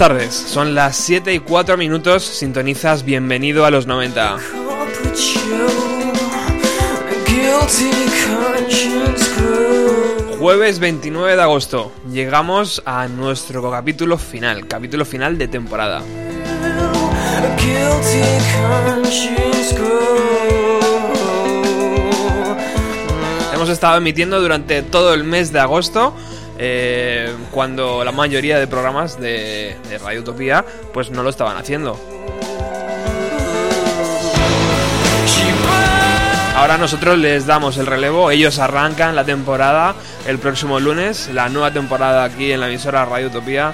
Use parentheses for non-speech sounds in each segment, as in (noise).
Tardes, son las 7 y 4 minutos, sintonizas Bienvenido a los 90. Corporate show. Guilty conscience grows. Jueves 29 de agosto, llegamos a nuestro capítulo final, capítulo final de temporada. Hemos estado emitiendo durante todo el mes de agosto, eh, cuando la mayoría de programas de, Radio Utopía pues no lo estaban haciendo. Ahora nosotros les damos el relevo, ellos arrancan la temporada el próximo lunes, la nueva temporada aquí en la emisora Radio Utopía,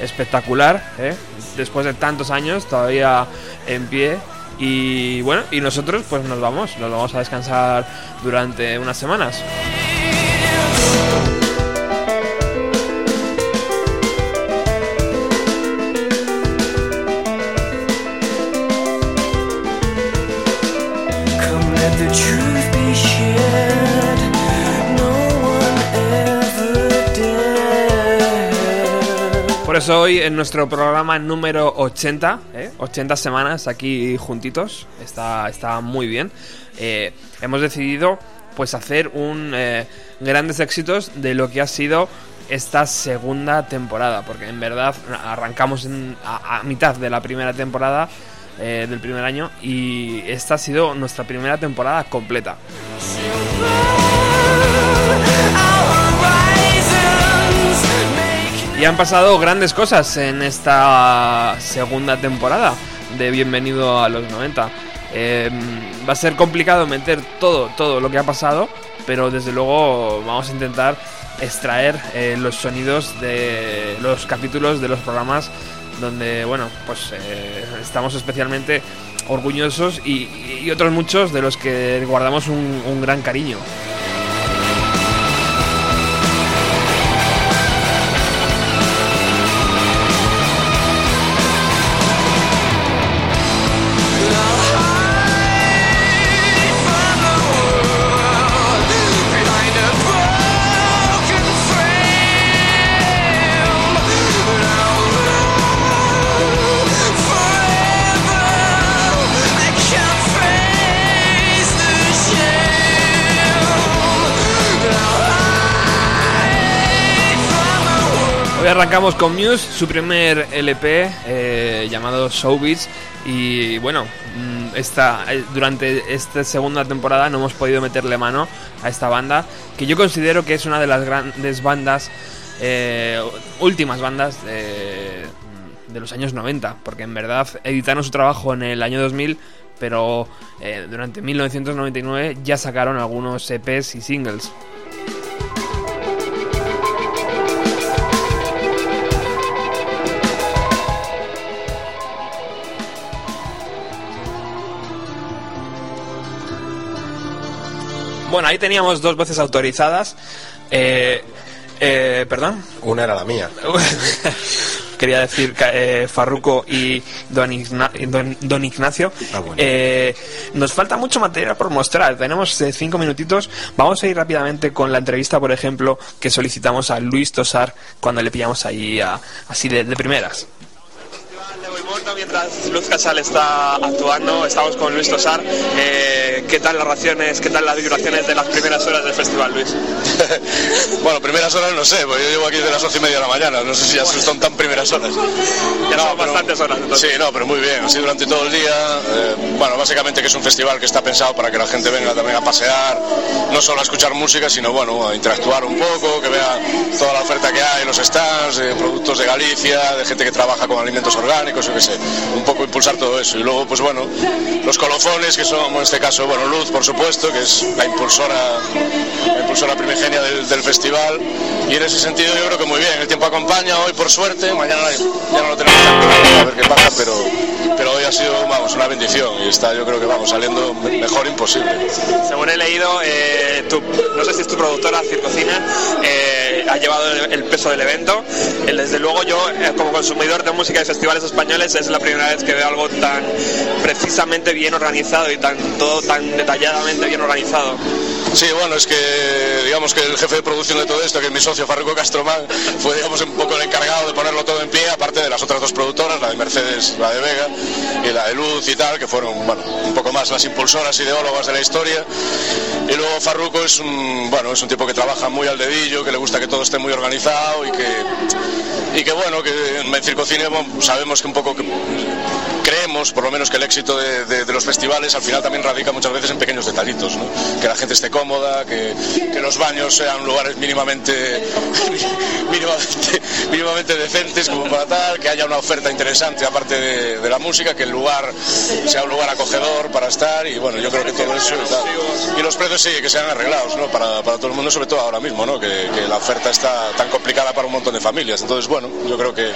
espectacular, ¿eh? después de tantos años todavía en pie. Y bueno, y nosotros pues nos vamos, nos vamos a descansar durante unas semanas. Eso hoy en nuestro programa número 80, ¿eh? 80 semanas aquí juntitos, está, está muy bien, eh, hemos decidido pues hacer un eh, grandes éxitos de lo que ha sido esta segunda temporada, porque en verdad arrancamos en- a, a mitad de la primera temporada eh, del primer año y esta ha sido nuestra primera temporada completa. Han pasado grandes cosas en esta segunda temporada de Bienvenido a los 90. Eh, va a ser complicado meter todo, todo lo que ha pasado, pero desde luego vamos a intentar extraer eh, los sonidos de los capítulos de los programas donde, bueno, pues eh, estamos especialmente orgullosos y, otros muchos de los que guardamos un gran cariño. Arrancamos con Muse, su primer LP eh, llamado Showbiz. Y bueno, mm, esta, eh, durante esta segunda temporada no hemos podido meterle mano a esta banda, que yo considero que es una de las grandes bandas, eh, últimas bandas de, de los años 90, porque en verdad editaron su trabajo en el año 2000, pero eh, durante 1999 ya sacaron algunos EPs y singles. Bueno, ahí teníamos dos voces autorizadas. Eh, eh, Perdón. Una era la mía. que (laughs) quería decir eh, Farruco y Don, Igna- Don- Don Ignacio. Ah, bueno. Eh, nos falta mucho material por mostrar. Tenemos eh, cinco minutitos. Vamos a ir rápidamente con la entrevista, por ejemplo, que solicitamos a Luis Tosar cuando le pillamos ahí a- así de, de primeras. De mientras Luz Casal está actuando, estamos con Luis Tosar. Eh, ¿Qué tal las raciones, qué tal las vibraciones de las primeras horas del festival, Luis? (laughs) Bueno, primeras horas no sé, porque yo llevo aquí desde las once y media de la mañana, no sé si ya son tan primeras horas. Ya son bastantes horas, entonces. Sí, no, pero muy bien, así durante todo el día. eh, bueno, básicamente que es un festival que está pensado para que la gente venga también a pasear, no solo a escuchar música, sino bueno, a interactuar un poco, que vea toda la oferta que hay, los stands, eh, productos de Galicia, de gente que trabaja con alimentos orgánicos, yo qué sé, un poco impulsar todo eso. Y luego, pues bueno, los colofones, que son en este caso, bueno, Luz, por supuesto, que es la impulsora, la impulsora primigenia del, del festival. Y en ese sentido yo creo que muy bien, el tiempo acompaña, hoy por suerte, mañana ya no lo tenemos tan claro, a ver qué pasa, pero, pero hoy ha sido, vamos, una bendición y está yo creo que vamos saliendo me- mejor imposible. Según he leído, eh, tu- no sé si es tu productora, Circocina, eh, ha llevado el, el peso del evento. Eh, desde luego yo, eh, como consumidor de música de festivales españoles, es la primera vez que veo algo tan precisamente bien organizado y tan todo tan detalladamente bien organizado. Sí, bueno, es que digamos que el jefe de producción de todo esto, que es mi socio Farruco Castromán, fue digamos un poco el encargado de ponerlo todo en pie, aparte de las otras dos productoras, la de Mercedes, la de Vega y la de Luz y tal, que fueron bueno, un poco más las impulsoras ideólogas de la historia. Y luego Farruco es un bueno, es un tipo que trabaja muy al dedillo, que le gusta que todo esté muy organizado y que y que bueno, que en Circocine sabemos que un poco creemos, por lo menos, que el éxito de los festivales al final también radica muchas veces en pequeños detallitos, ¿no? Que la gente esté cómoda, que, que los baños sean lugares mínimamente, (laughs) mínimamente, mínimamente decentes como para tal, que haya una oferta interesante aparte de, de la música, que el lugar sea un lugar acogedor para estar y bueno, yo creo que todo eso y. Y los precios sí, que sean arreglados, ¿no? Para, para todo el mundo, sobre todo ahora mismo, ¿no? Que, que la oferta está tan complicada para un montón de familias. Entonces, bueno, yo creo que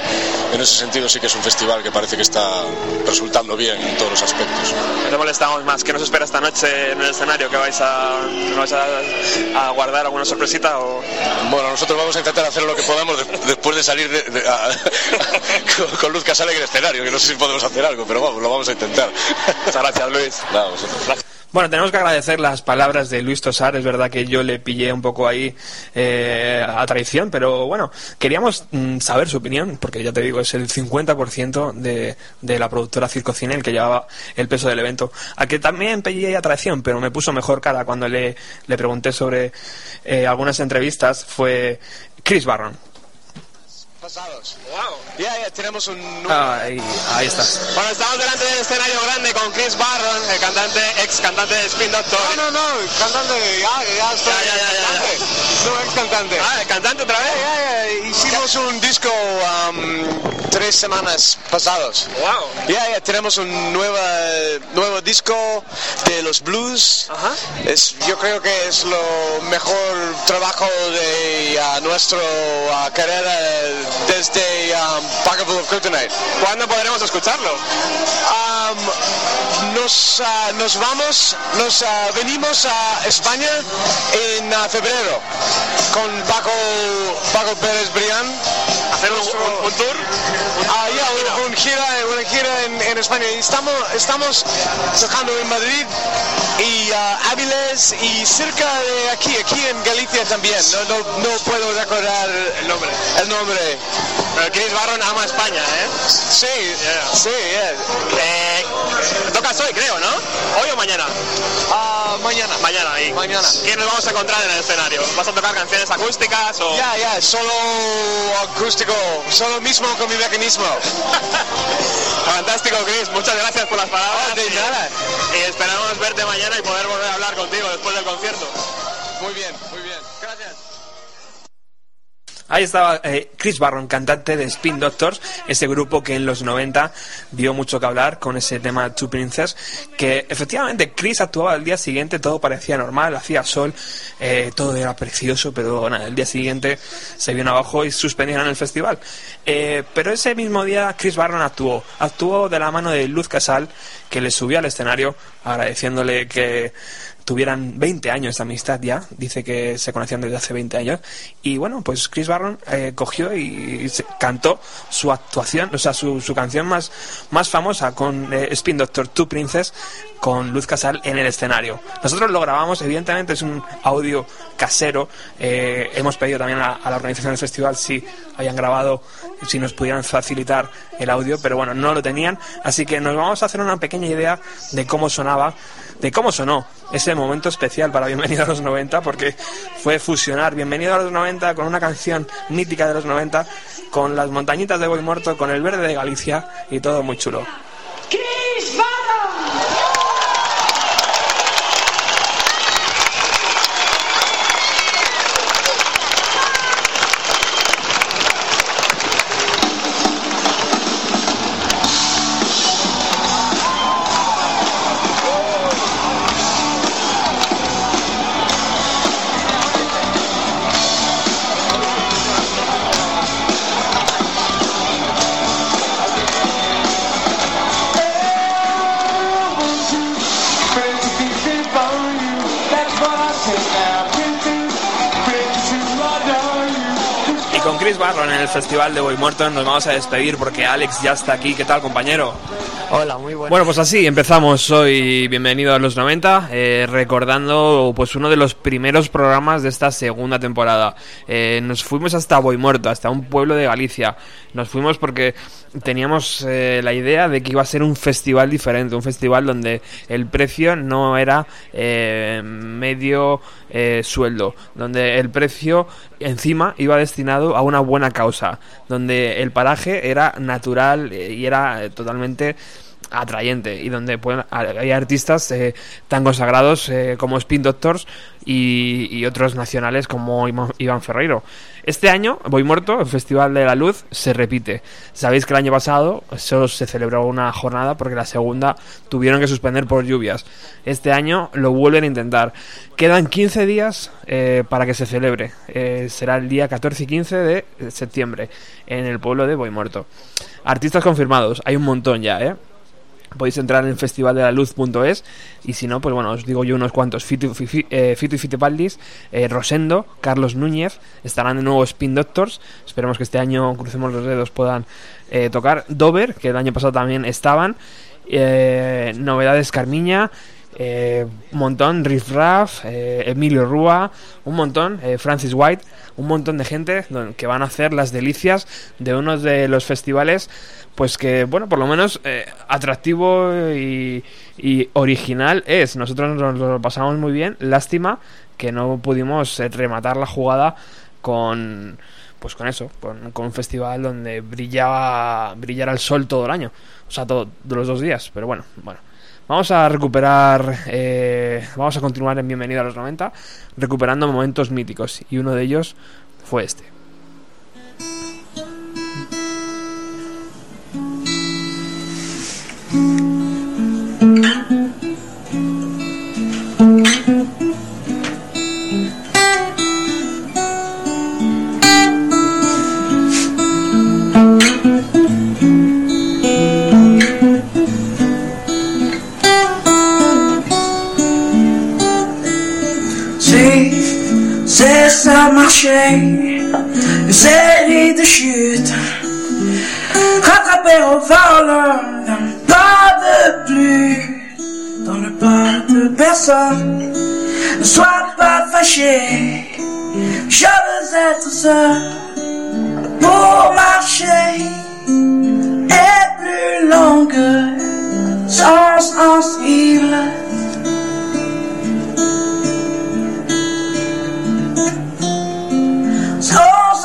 en ese sentido sí que es un festival que parece que está resultando bien en todos los aspectos. No molestamos más. ¿Qué nos espera esta noche en el escenario? ¿Que vais a, a, a guardar alguna sorpresita? O... Bueno, nosotros vamos a intentar hacer lo que podamos de- después de salir de- de- a- (laughs) con, con Luz Casale en el escenario, que no sé si podemos hacer algo, pero vamos, lo vamos a intentar. Muchas gracias, Luis. Nada, vosotros. Bueno, tenemos que agradecer las palabras de Luis Tosar. Es verdad que yo le pillé un poco ahí eh, a traición, pero bueno, queríamos mm, saber su opinión, porque ya te digo, es el 50% de, de la productora Circocine el que llevaba el peso del evento. A que también pillé a traición, pero me puso mejor cara cuando le, le pregunté sobre eh, algunas entrevistas, fue Chris Barron. Pasados. Wow. Ya, ya, tenemos un... Ahí, ahí estás. Bueno, estamos delante del escenario grande con Chris Barron, el cantante, ex cantante de Spin Doctor. No, no, no, cantante, ya, ya estoy. Ya, ya, ya, ya, ya. cantante. No, ex cantante. Ah, el cantante otra vez. Ya, ya, hicimos un disco um, tres semanas pasados. Wow. Ya, ya, tenemos un nueva, nuevo disco de los blues. Ajá. Es, yo creo que es lo mejor trabajo de uh, nuestra uh, carrera desde um, Pocketful of Kryptonite. ¿Cuándo podremos escucharlo? Um, nos, ah, nos vamos, nos ah, venimos a España en ah, febrero con Paco, Paco Pérez Brián. ¿Hacer un, un- un tour? Ah, ya, un- un gira, una gira en, en España. Y estamos, estamos tocando en Madrid y ah, Áviles y cerca de aquí, aquí en Galicia también. No, no, no puedo recordar El nombre. el nombre. Pero Chris Barron ama España, ¿eh? Sí, Yeah. sí, yeah. eh tocas hoy, creo, ¿no? ¿Hoy o mañana? Ah, mañana. Mañana, ahí. Mañana. ¿Quién nos vamos a encontrar en el escenario? ¿Vas a tocar canciones acústicas o...? Ya, ya, solo acústico, solo mismo con mi mecanismo. (laughs) Fantástico, Chris. Muchas gracias por las palabras. De y- nada. Y esperamos verte mañana y poder volver a hablar contigo después del concierto. Muy bien, muy bien. Ahí estaba eh, Chris Barron, cantante de Spin Doctors, ese grupo que en los 90 dio mucho que hablar con ese tema Two Princess, que efectivamente Chris actuaba al día siguiente, todo parecía normal, hacía sol, eh, todo era precioso, pero nada, el día siguiente se vino abajo y suspendieron el festival. Eh, pero ese mismo día Chris Barron actuó, actuó de la mano de Luz Casal, que le subió al escenario agradeciéndole que tuvieran 20 años de amistad ya. Dice que se conocían desde hace 20 años. Y bueno, pues Chris Barron eh, cogió y se- cantó su actuación, o sea, su, su canción más, más famosa con eh, Spin Doctor Two Princess con Luz Casal en el escenario. Nosotros lo grabamos, evidentemente es un audio casero. eh, hemos pedido también a, a la organización del festival si habían grabado, si nos pudieran facilitar el audio, pero bueno, no lo tenían. Así que nos vamos a hacer una pequeña idea de cómo sonaba, de cómo sonó ese momento especial para Bienvenido a los 90, porque fue fusionar Bienvenido a los 90 con una canción mítica de los 90, con las montañitas de Boy Muerto, con el verde de Galicia y todo muy chulo. En el Festival de Boy Muerto nos vamos a despedir porque Alex ya está aquí. ¿Qué tal, compañero? Hola, muy buenas. Bueno, pues así empezamos hoy. Bienvenido a los 90, eh, recordando pues uno de los primeros programas de esta segunda temporada. Eh, nos fuimos hasta Boy Muerto, hasta un pueblo de Galicia. Nos fuimos porque teníamos eh, la idea de que iba a ser un festival diferente, un festival donde el precio no era eh, medio eh, sueldo, donde el precio encima iba destinado a una buena causa, donde el paraje era natural eh, y era totalmente atrayente y donde pueden, hay artistas eh, tan consagrados eh, como Spin Doctors y, otros nacionales como Iván Ferreiro. Este año, Voy Muerto, el Festival de la Luz, se repite. Sabéis que el año pasado solo se celebró una jornada porque la segunda tuvieron que suspender por lluvias. Este año lo vuelven a intentar. Quedan 15 días eh, para que se celebre. Será el día 14 y 15 de septiembre en el pueblo de Voy Muerto. Artistas confirmados, hay un montón ya, ¿eh? Podéis entrar en festivaldelaluz.es y si no, pues bueno, os digo yo unos cuantos. Fito, Fifi- eh, y Fitipaldis, eh, Rosendo, Carlos Núñez, estarán de nuevo Spin Doctors. Esperemos que este año, crucemos los dedos, puedan eh, tocar. Dover, que el año pasado también estaban. Novedades Carmiña. Eh, un montón, Riff Raff, eh, Emilio Rúa, un montón, eh, Francis White, un montón de gente que van a hacer las delicias de uno de los festivales, pues que, bueno, por lo menos eh, atractivo y, original es. Nosotros nos lo pasamos muy bien, lástima que no pudimos eh, rematar la jugada con pues con eso, con, con un festival donde brillaba brillara el sol todo el año, o sea, todo, los dos días, pero bueno, bueno. Vamos a recuperar, eh, vamos a continuar en Bienvenido a los 90, recuperando momentos míticos, y uno de ellos fue este. Une série de chutes, rattraper au voleur, pas de plus, dans le pas de personne, ne sois pas fâché, je veux être seul, pour marcher, et plus longue, sans sensible. sont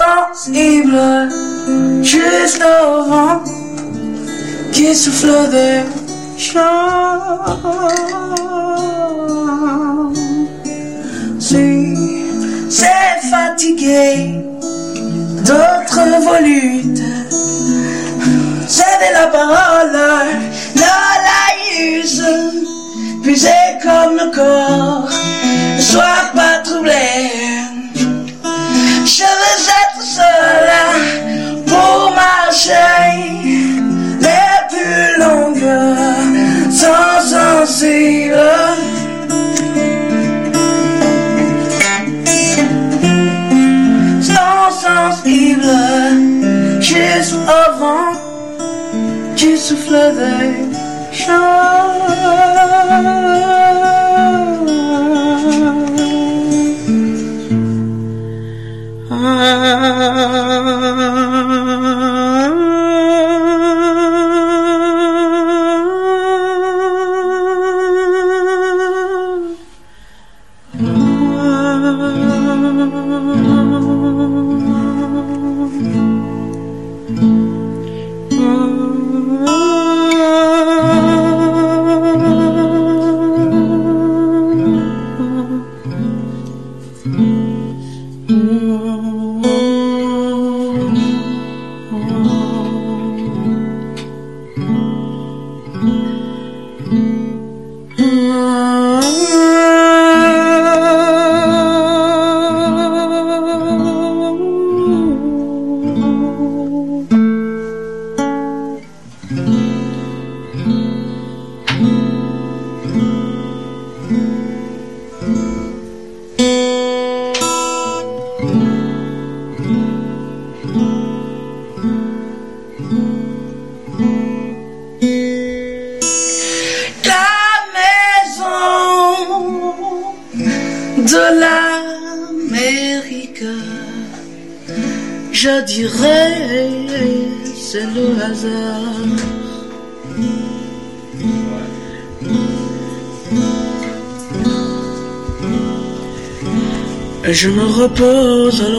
sensibles juste au vent qui souffle des champs. Si c'est fatigué d'autres volutes, céder la parole, ne la use, puisé comme le corps, ne sois pas troublé. Je veux être seul pour marcher les plus longues sans sensible. Sans sensible, juste avant, tu souffles. Je me repose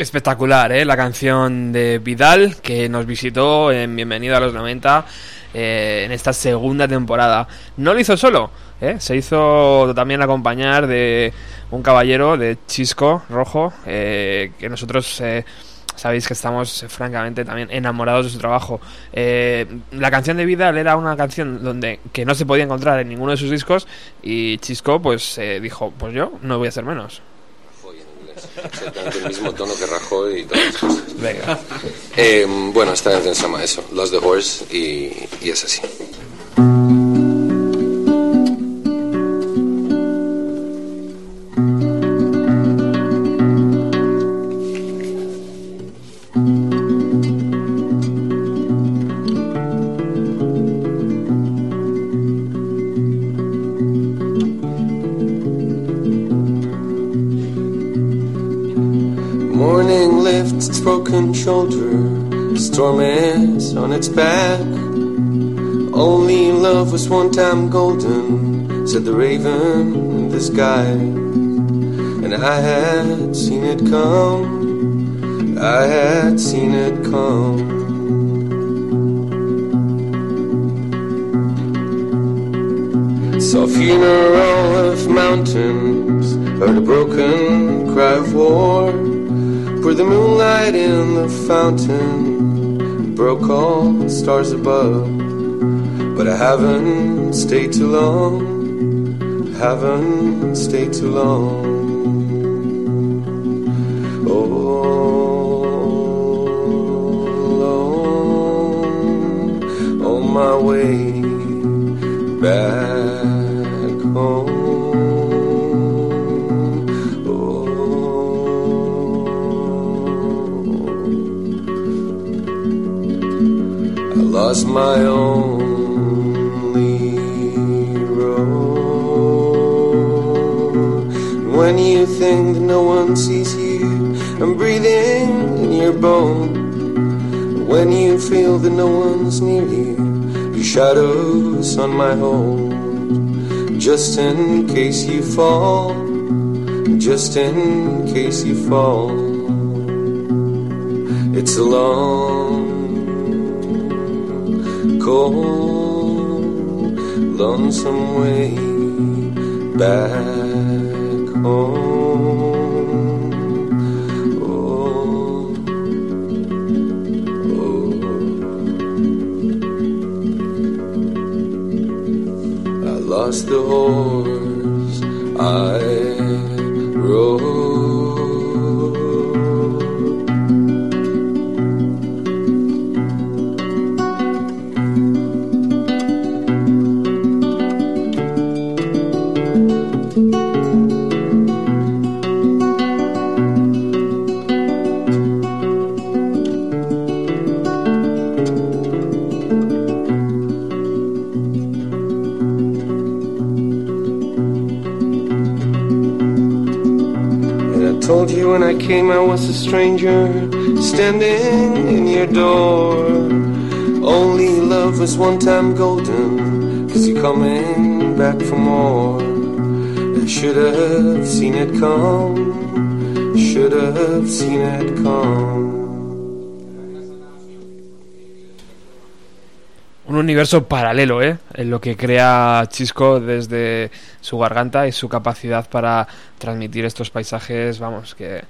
Espectacular, ¿eh? La canción de Vidal que nos visitó en Bienvenido a los 90 eh, en esta segunda temporada. No lo hizo solo, ¿eh? Se hizo también acompañar de un caballero de Chisco Rojo eh, que nosotros... eh, Sabéis que estamos eh, francamente también enamorados de su trabajo. Eh, la canción de Vidal era una canción donde que no se podía encontrar en ninguno de sus discos y Chisco pues dijo, pues yo no voy a hacer menos. Exactamente el mismo tono que Rajoy y todas las cosas. Venga. Eh, bueno, esta canción se llama eso, Lost the Horse, y, y es así. Its back. Only love was one time golden, said the raven in the sky. And I had seen it come, I had seen it come. Saw funeral of mountains, heard a broken cry of war. Pour the moonlight in the fountain, broke all the stars above. But I haven't stayed too long, haven't stayed too long. Feel that no one's near you, Your shadows on my home, just in case you fall, just in case you fall. It's a long, cold, lonesome way back home. Oh. I lost the horse I rode. When I came I was a stranger standing in your door. Only love was one time golden, cause you're coming back for more. I should have seen it come, should have seen it come. Universo paralelo, ¿eh? En lo que crea Chisco desde su garganta y su capacidad para transmitir estos paisajes, vamos, que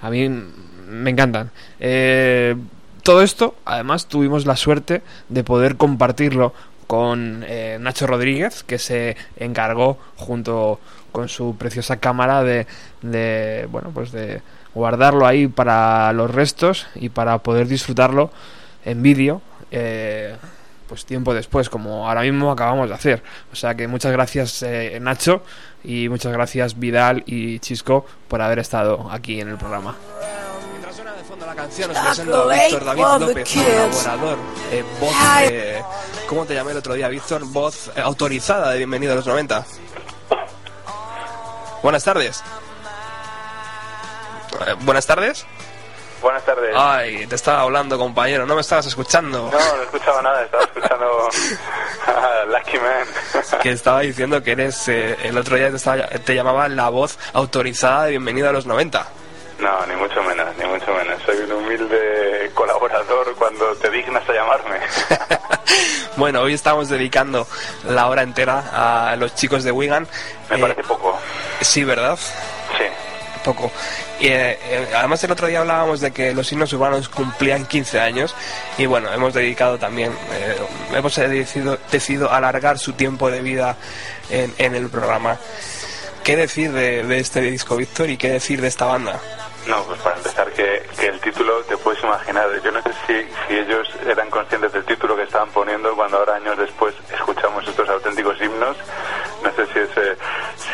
a mí me encantan. Eh, todo esto, además, tuvimos la suerte de poder compartirlo con eh, Nacho Rodríguez, que se encargó junto con su preciosa cámara de, de, bueno, pues de guardarlo ahí para los restos y para poder disfrutarlo en vídeo. eh, pues tiempo después, como ahora mismo acabamos de hacer. O sea que muchas gracias eh, Nacho y muchas gracias Vidal y Chisco por haber estado aquí en el programa. Mientras suena de fondo la canción, os presento a Víctor David López, colaborador, eh, voz, eh, ¿cómo te llamé el otro día, Víctor? Voz eh, autorizada de Bienvenido a los 90. Buenas tardes. Eh, Buenas tardes. Buenas tardes. Ay, te estaba hablando, compañero, no me estabas escuchando. No, no escuchaba nada, estaba escuchando (laughs) a Lucky Man. Que estaba diciendo que eres, eh, el otro día te, estaba- te llamaba la voz autorizada de Bienvenido a los 90. No, ni mucho menos, ni mucho menos. Soy un humilde colaborador cuando te dignas a llamarme. (laughs) Bueno, hoy estamos dedicando la hora entera a los chicos de Wigan. Me Eh, parece poco. Sí, ¿verdad? Poco. Y, eh, eh, además el otro día hablábamos de que los himnos urbanos cumplían 15 años y bueno, hemos dedicado también, eh, hemos decidido, decidido alargar su tiempo de vida en, en el programa. ¿Qué decir de, de este disco, Víctor, y qué decir de esta banda? No, pues para empezar, que, que el título te puedes imaginar. Yo no sé si, si ellos eran conscientes del título que estaban poniendo cuando ahora, años después, escuchamos estos auténticos himnos. No sé si es, eh,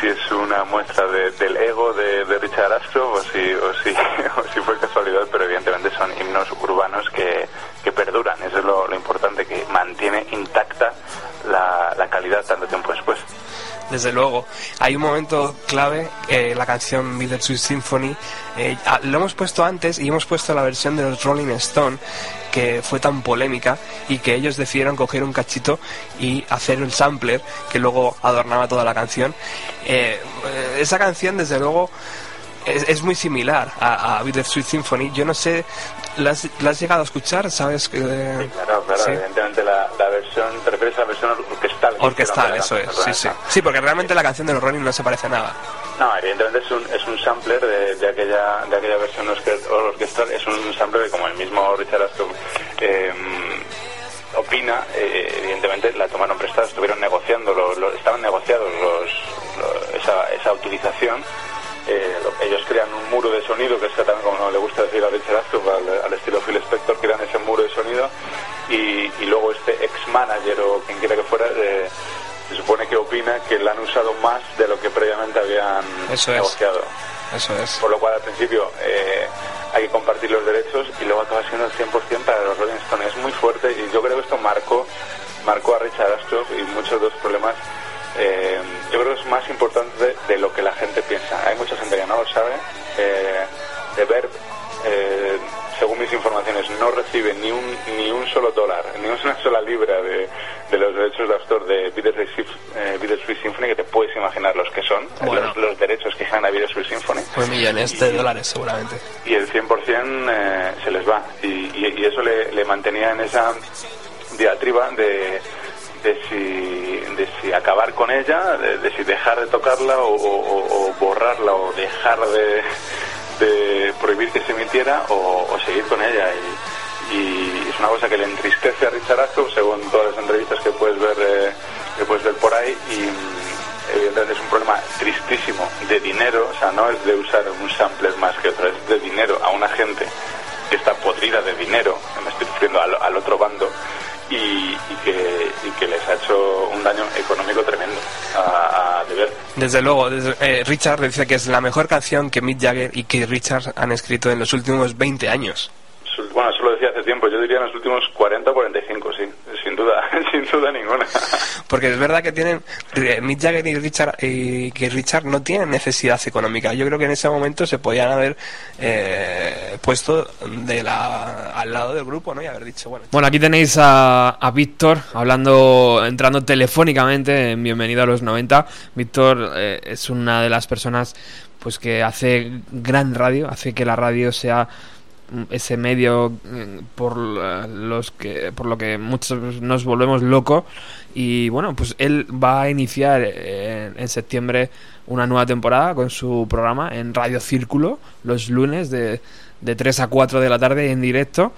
si es una muestra de- del ego de, de Richard Astro o si, o, si, (laughs) o si fue casualidad, pero evidentemente son himnos urbanos que, que perduran. Eso es lo, lo importante, que mantiene intacta la, la calidad tanto tiempo después. Desde luego, hay un momento clave, eh, la canción Middle Sweet Symphony, eh, ah, lo hemos puesto antes y hemos puesto la versión de los Rolling Stone, que fue tan polémica y que ellos decidieron coger un cachito y hacer el sampler que luego adornaba toda la canción. Eh, esa canción, desde luego, es, es muy similar a, a Beat Sweet Symphony. Yo no sé, ¿la has, la has llegado a escuchar? ¿Sabes? que Sí, claro, claro, Sí. evidentemente la, la versión, te refieres a la versión orquestal. que Orquestal, eso es, sí, sí. Sí, porque realmente la canción de los Rolling no se parece a nada. No, evidentemente es un, es un sampler de, aquella de aquella versión orque- orquestal, es un sampler de como el mismo Richard Astor eh, opina, eh, evidentemente la tomaron prestada, estuvieron negociando, lo- estaban negociados esa, esa utilización. Eh, lo- ellos crean un muro de sonido, que es también como le gusta decir a Richard Astor, al, al estilo Phil Spector, crean ese muro de sonido. Y, y luego este ex-manager o quien quiera que fuera, eh, se supone que opina que la han usado más de lo que previamente habían Eso es. negociado. Eso es. Por lo cual al principio eh, hay que compartir los derechos y luego acaba siendo el 100% para los Rolling Stones. Es muy fuerte y yo creo que esto marcó, marcó a Richard Astroff y muchos de los problemas. eh, yo creo que es más importante de lo que la gente piensa. Hay mucha gente que no lo sabe. Eh, de Verb, no recibe ni un, ni un solo dólar, ni una sola libra de, eh, Video Sweet Symphony, que te puedes imaginar los que son, Bueno. los, los derechos que ganan a Video Sweet Symphony. Pues millones de dólares seguramente. y el 100% eh, se les va. Y, y- y eso le, le mantenía en esa diatriba de, de, si, de si acabar con ella, de, de si dejar de tocarla o, o- o borrarla o dejar de, de prohibir que se emitiera o, seguir con ella. Y, y es una cosa que le entristece a Richard Ashcroft según todas las entrevistas que puedes ver, eh, que puedes ver por ahí. Y, mm, evidentemente es un problema tristísimo de dinero, o sea, no es de usar un sampler más que otro, es de dinero a una gente que está podrida de dinero, me estoy refiriendo al, al otro bando, y, y que, y que les ha hecho un daño económico tremendo a, a deber. Desde luego, desde- eh, Richard dice que es la mejor canción que Mick Jagger y que Richard han escrito en los últimos 20 años. Bueno, eso lo decía hace tiempo, yo diría en los últimos 40 o 45, sí, duda, (laughs) sin duda ninguna. Porque es verdad que tienen eh, Mick Jagger y Richard y que Richard no tienen necesidad económica. Yo creo que en ese momento se podían haber eh, puesto de la, al lado del grupo, ¿no? Y haber dicho, bueno, Bueno, aquí tenéis a, a Víctor hablando, entrando telefónicamente en Bienvenido a los 90. Víctor eh, es una de las personas pues que hace gran radio, hace que la radio sea ese medio mm, por los que por lo que muchos nos volvemos locos y bueno pues él va a iniciar eh, en septiembre una nueva temporada con su programa en Radio Círculo los lunes de, de 3 a 4 de la tarde en directo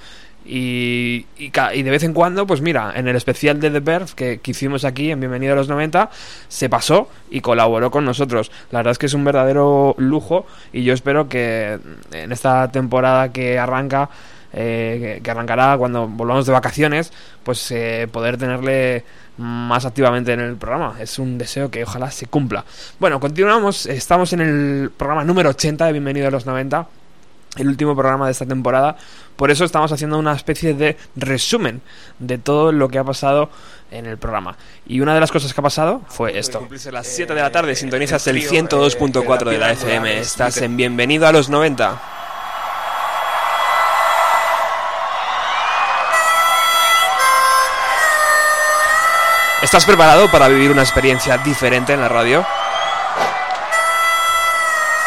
y, de vez en cuando, pues mira, en el especial de The Verve que, que hicimos aquí en Bienvenido a los 90, se pasó y colaboró con nosotros. La verdad es que es un verdadero lujo y yo espero que en esta temporada que arranca, eh, que arrancará cuando volvamos de vacaciones, pues eh, poder tenerle más activamente en el programa. Es un deseo que ojalá se cumpla. Bueno, continuamos. Estamos en el programa número 80 de Bienvenido a los 90 el último programa de esta temporada. Por eso estamos haciendo una especie de resumen de todo lo que ha pasado en el programa. Y una de las cosas que ha pasado fue esto. Cumplirse las 7 de la tarde, sintonizas el 102.4 de la FM. Estás en Bienvenido a los 90. ¿Estás preparado para vivir una experiencia diferente en la radio?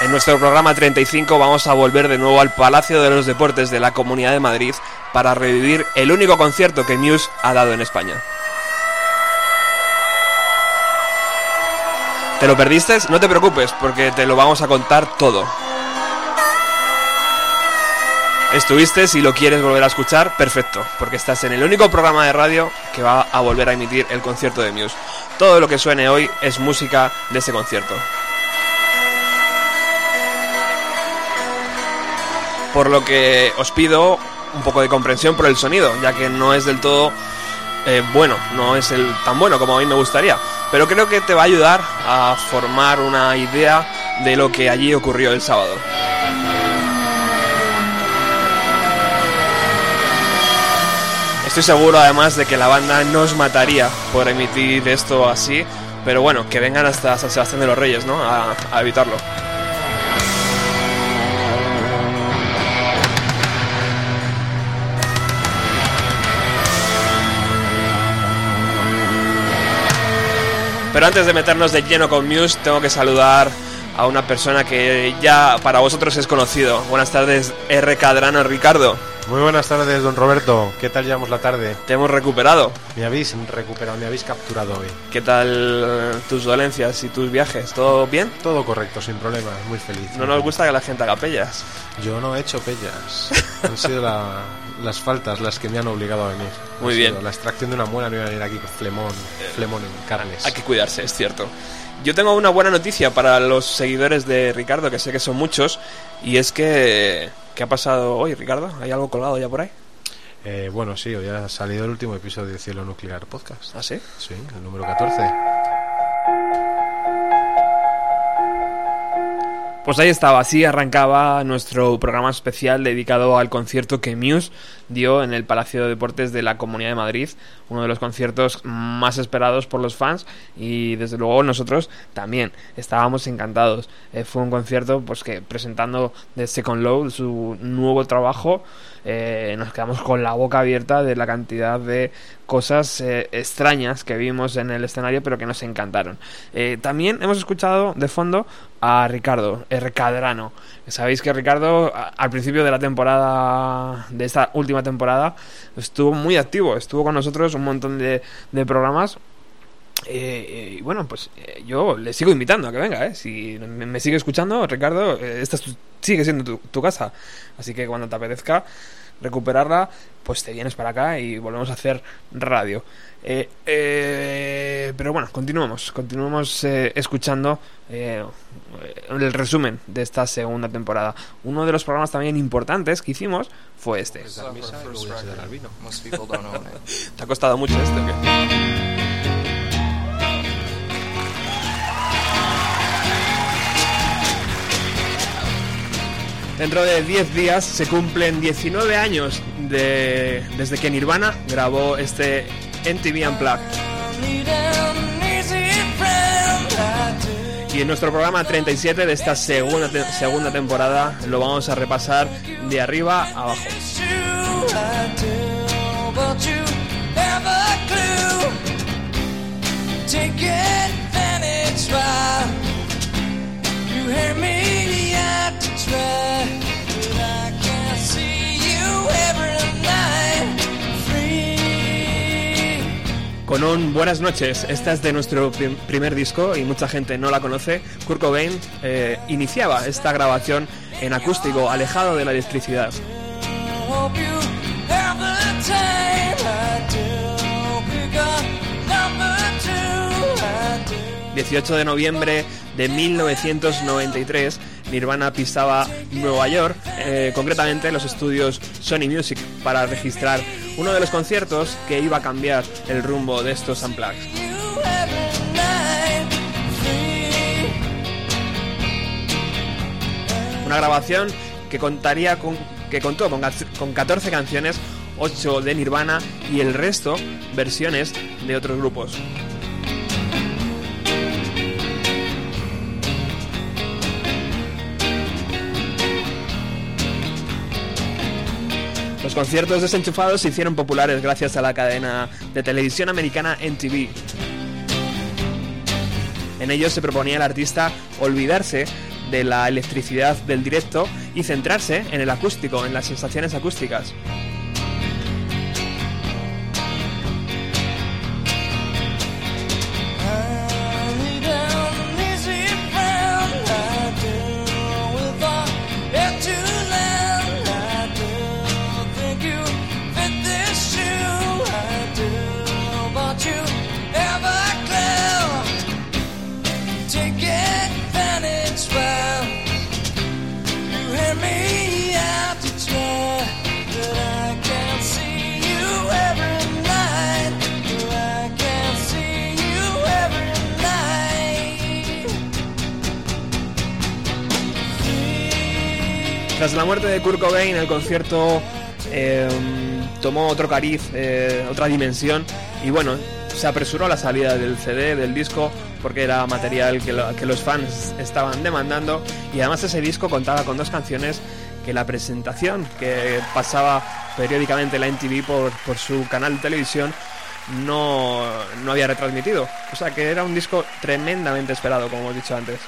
En nuestro programa 35 vamos a volver de nuevo al Palacio de los Deportes de la Comunidad de Madrid para revivir el único concierto que Muse ha dado en España. ¿Te lo perdiste? No te preocupes, porque te lo vamos a contar todo. ¿Estuviste? Si lo quieres volver a escuchar, perfecto, porque estás en el único programa de radio que va a volver a emitir el concierto de Muse. Todo lo que suene hoy es música de ese concierto. Por lo que os pido un poco de comprensión por el sonido, ya que no es del todo eh, bueno, no es el tan bueno como a mí me gustaría, pero creo que te va a ayudar a formar una idea de lo que allí ocurrió el sábado. Estoy seguro además de que la banda nos mataría por emitir esto así, pero bueno, que vengan hasta San Sebastián de los Reyes, ¿no? A, a evitarlo. Pero antes de meternos de lleno con Muse, tengo que saludar a una persona que ya para vosotros es conocido. Buenas tardes, R. Cadrano Ricardo. Muy buenas tardes, don Roberto. ¿Qué tal llevamos la tarde? Te hemos recuperado. Me habéis recuperado, me habéis capturado hoy. ¿Qué tal eh, tus dolencias y tus viajes? ¿Todo bien? Todo correcto, sin problemas, muy feliz. No nos gusta que la gente haga pellas. Yo no he hecho pellas. (laughs) Han sido la- las faltas las que me han obligado a venir. Muy Ha bien. sido La extracción de una muela no iba a venir aquí con flemón, flemón en carnes. Hay que cuidarse, es cierto. Yo tengo una buena noticia para los seguidores de Ricardo, que sé que son muchos, y es que... ¿Qué ha pasado hoy, Ricardo? ¿Hay algo colgado ya por ahí? Eh, bueno, sí, hoy ha salido el último episodio de Cielo Nuclear Podcast. ¿Ah, sí? Sí, el número 14. Pues ahí estaba, así arrancaba nuestro programa especial dedicado al concierto que Muse dio en el Palacio de Deportes de la Comunidad de Madrid, uno de los conciertos más esperados por los fans y desde luego nosotros también estábamos encantados. Eh, fue un concierto pues que presentando The Second Low, su nuevo trabajo, eh, nos quedamos con la boca abierta de la cantidad de cosas eh, extrañas que vimos en el escenario, pero que nos encantaron. Eh, también hemos escuchado de fondo a Ricardo, R. Cadrano. Sabéis que Ricardo, al principio de la temporada, de esta última temporada, estuvo muy activo, estuvo con nosotros un montón de, de programas. Eh, y bueno, pues eh, yo le sigo invitando a que venga, ¿eh? Si me, me sigue escuchando, Ricardo, eh, esta es tu- sigue siendo tu, tu casa. Así que cuando te apetezca recuperarla, pues te vienes para acá y volvemos a hacer radio. Eh, eh, pero bueno, continuamos, continuamos eh, escuchando eh, el resumen de esta segunda temporada. Uno de los programas también importantes que hicimos fue este. (laughs) ¿Te ha costado mucho esto? Dentro de 10 días se cumplen 19 años de, desde que Nirvana grabó este MTV Unplugged. Y en nuestro programa 37 de esta segunda, segunda temporada lo vamos a repasar de arriba a abajo. Con un buenas noches, esta es de nuestro prim- primer disco y mucha gente no la conoce. Kurt Cobain eh, iniciaba esta grabación en acústico, alejado de la electricidad. Hope you have the time I do. Pick up number two I do. 18 de noviembre de 1993, Nirvana pisaba Nueva York, eh, concretamente los estudios Sony Music, para registrar uno de los conciertos que iba a cambiar el rumbo de estos Unplugged. Una grabación que contaría con, que contó con, con 14 canciones, 8 de Nirvana y el resto versiones de otros grupos. Conciertos desenchufados se hicieron populares gracias a la cadena de televisión americana MTV. En ellos se proponía al artista olvidarse de la electricidad del directo y centrarse en el acústico, en las sensaciones acústicas. Tras la muerte de Kurt Cobain, el concierto eh, tomó otro cariz, eh, otra dimensión y bueno, se apresuró la salida del CD, del disco, porque era material que, que los fans estaban demandando y además ese disco contaba con dos canciones que la presentación que pasaba periódicamente la MTV por, por su canal de televisión no, no había retransmitido. O sea que era un disco tremendamente esperado, como hemos dicho antes.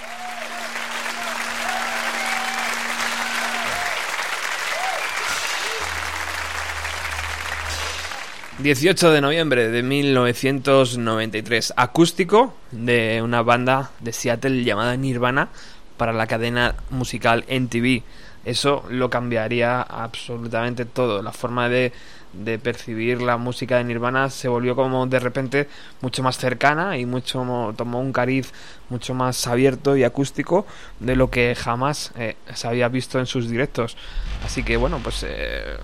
18 de noviembre de 1993, acústico de una banda de Seattle llamada Nirvana para la cadena musical MTV. Eso lo cambiaría absolutamente todo. La forma de, de percibir la música de Nirvana se volvió como de repente mucho más cercana y mucho tomó un cariz mucho más abierto y acústico de lo que jamás eh, se había visto en sus directos. Así que bueno, pues eh,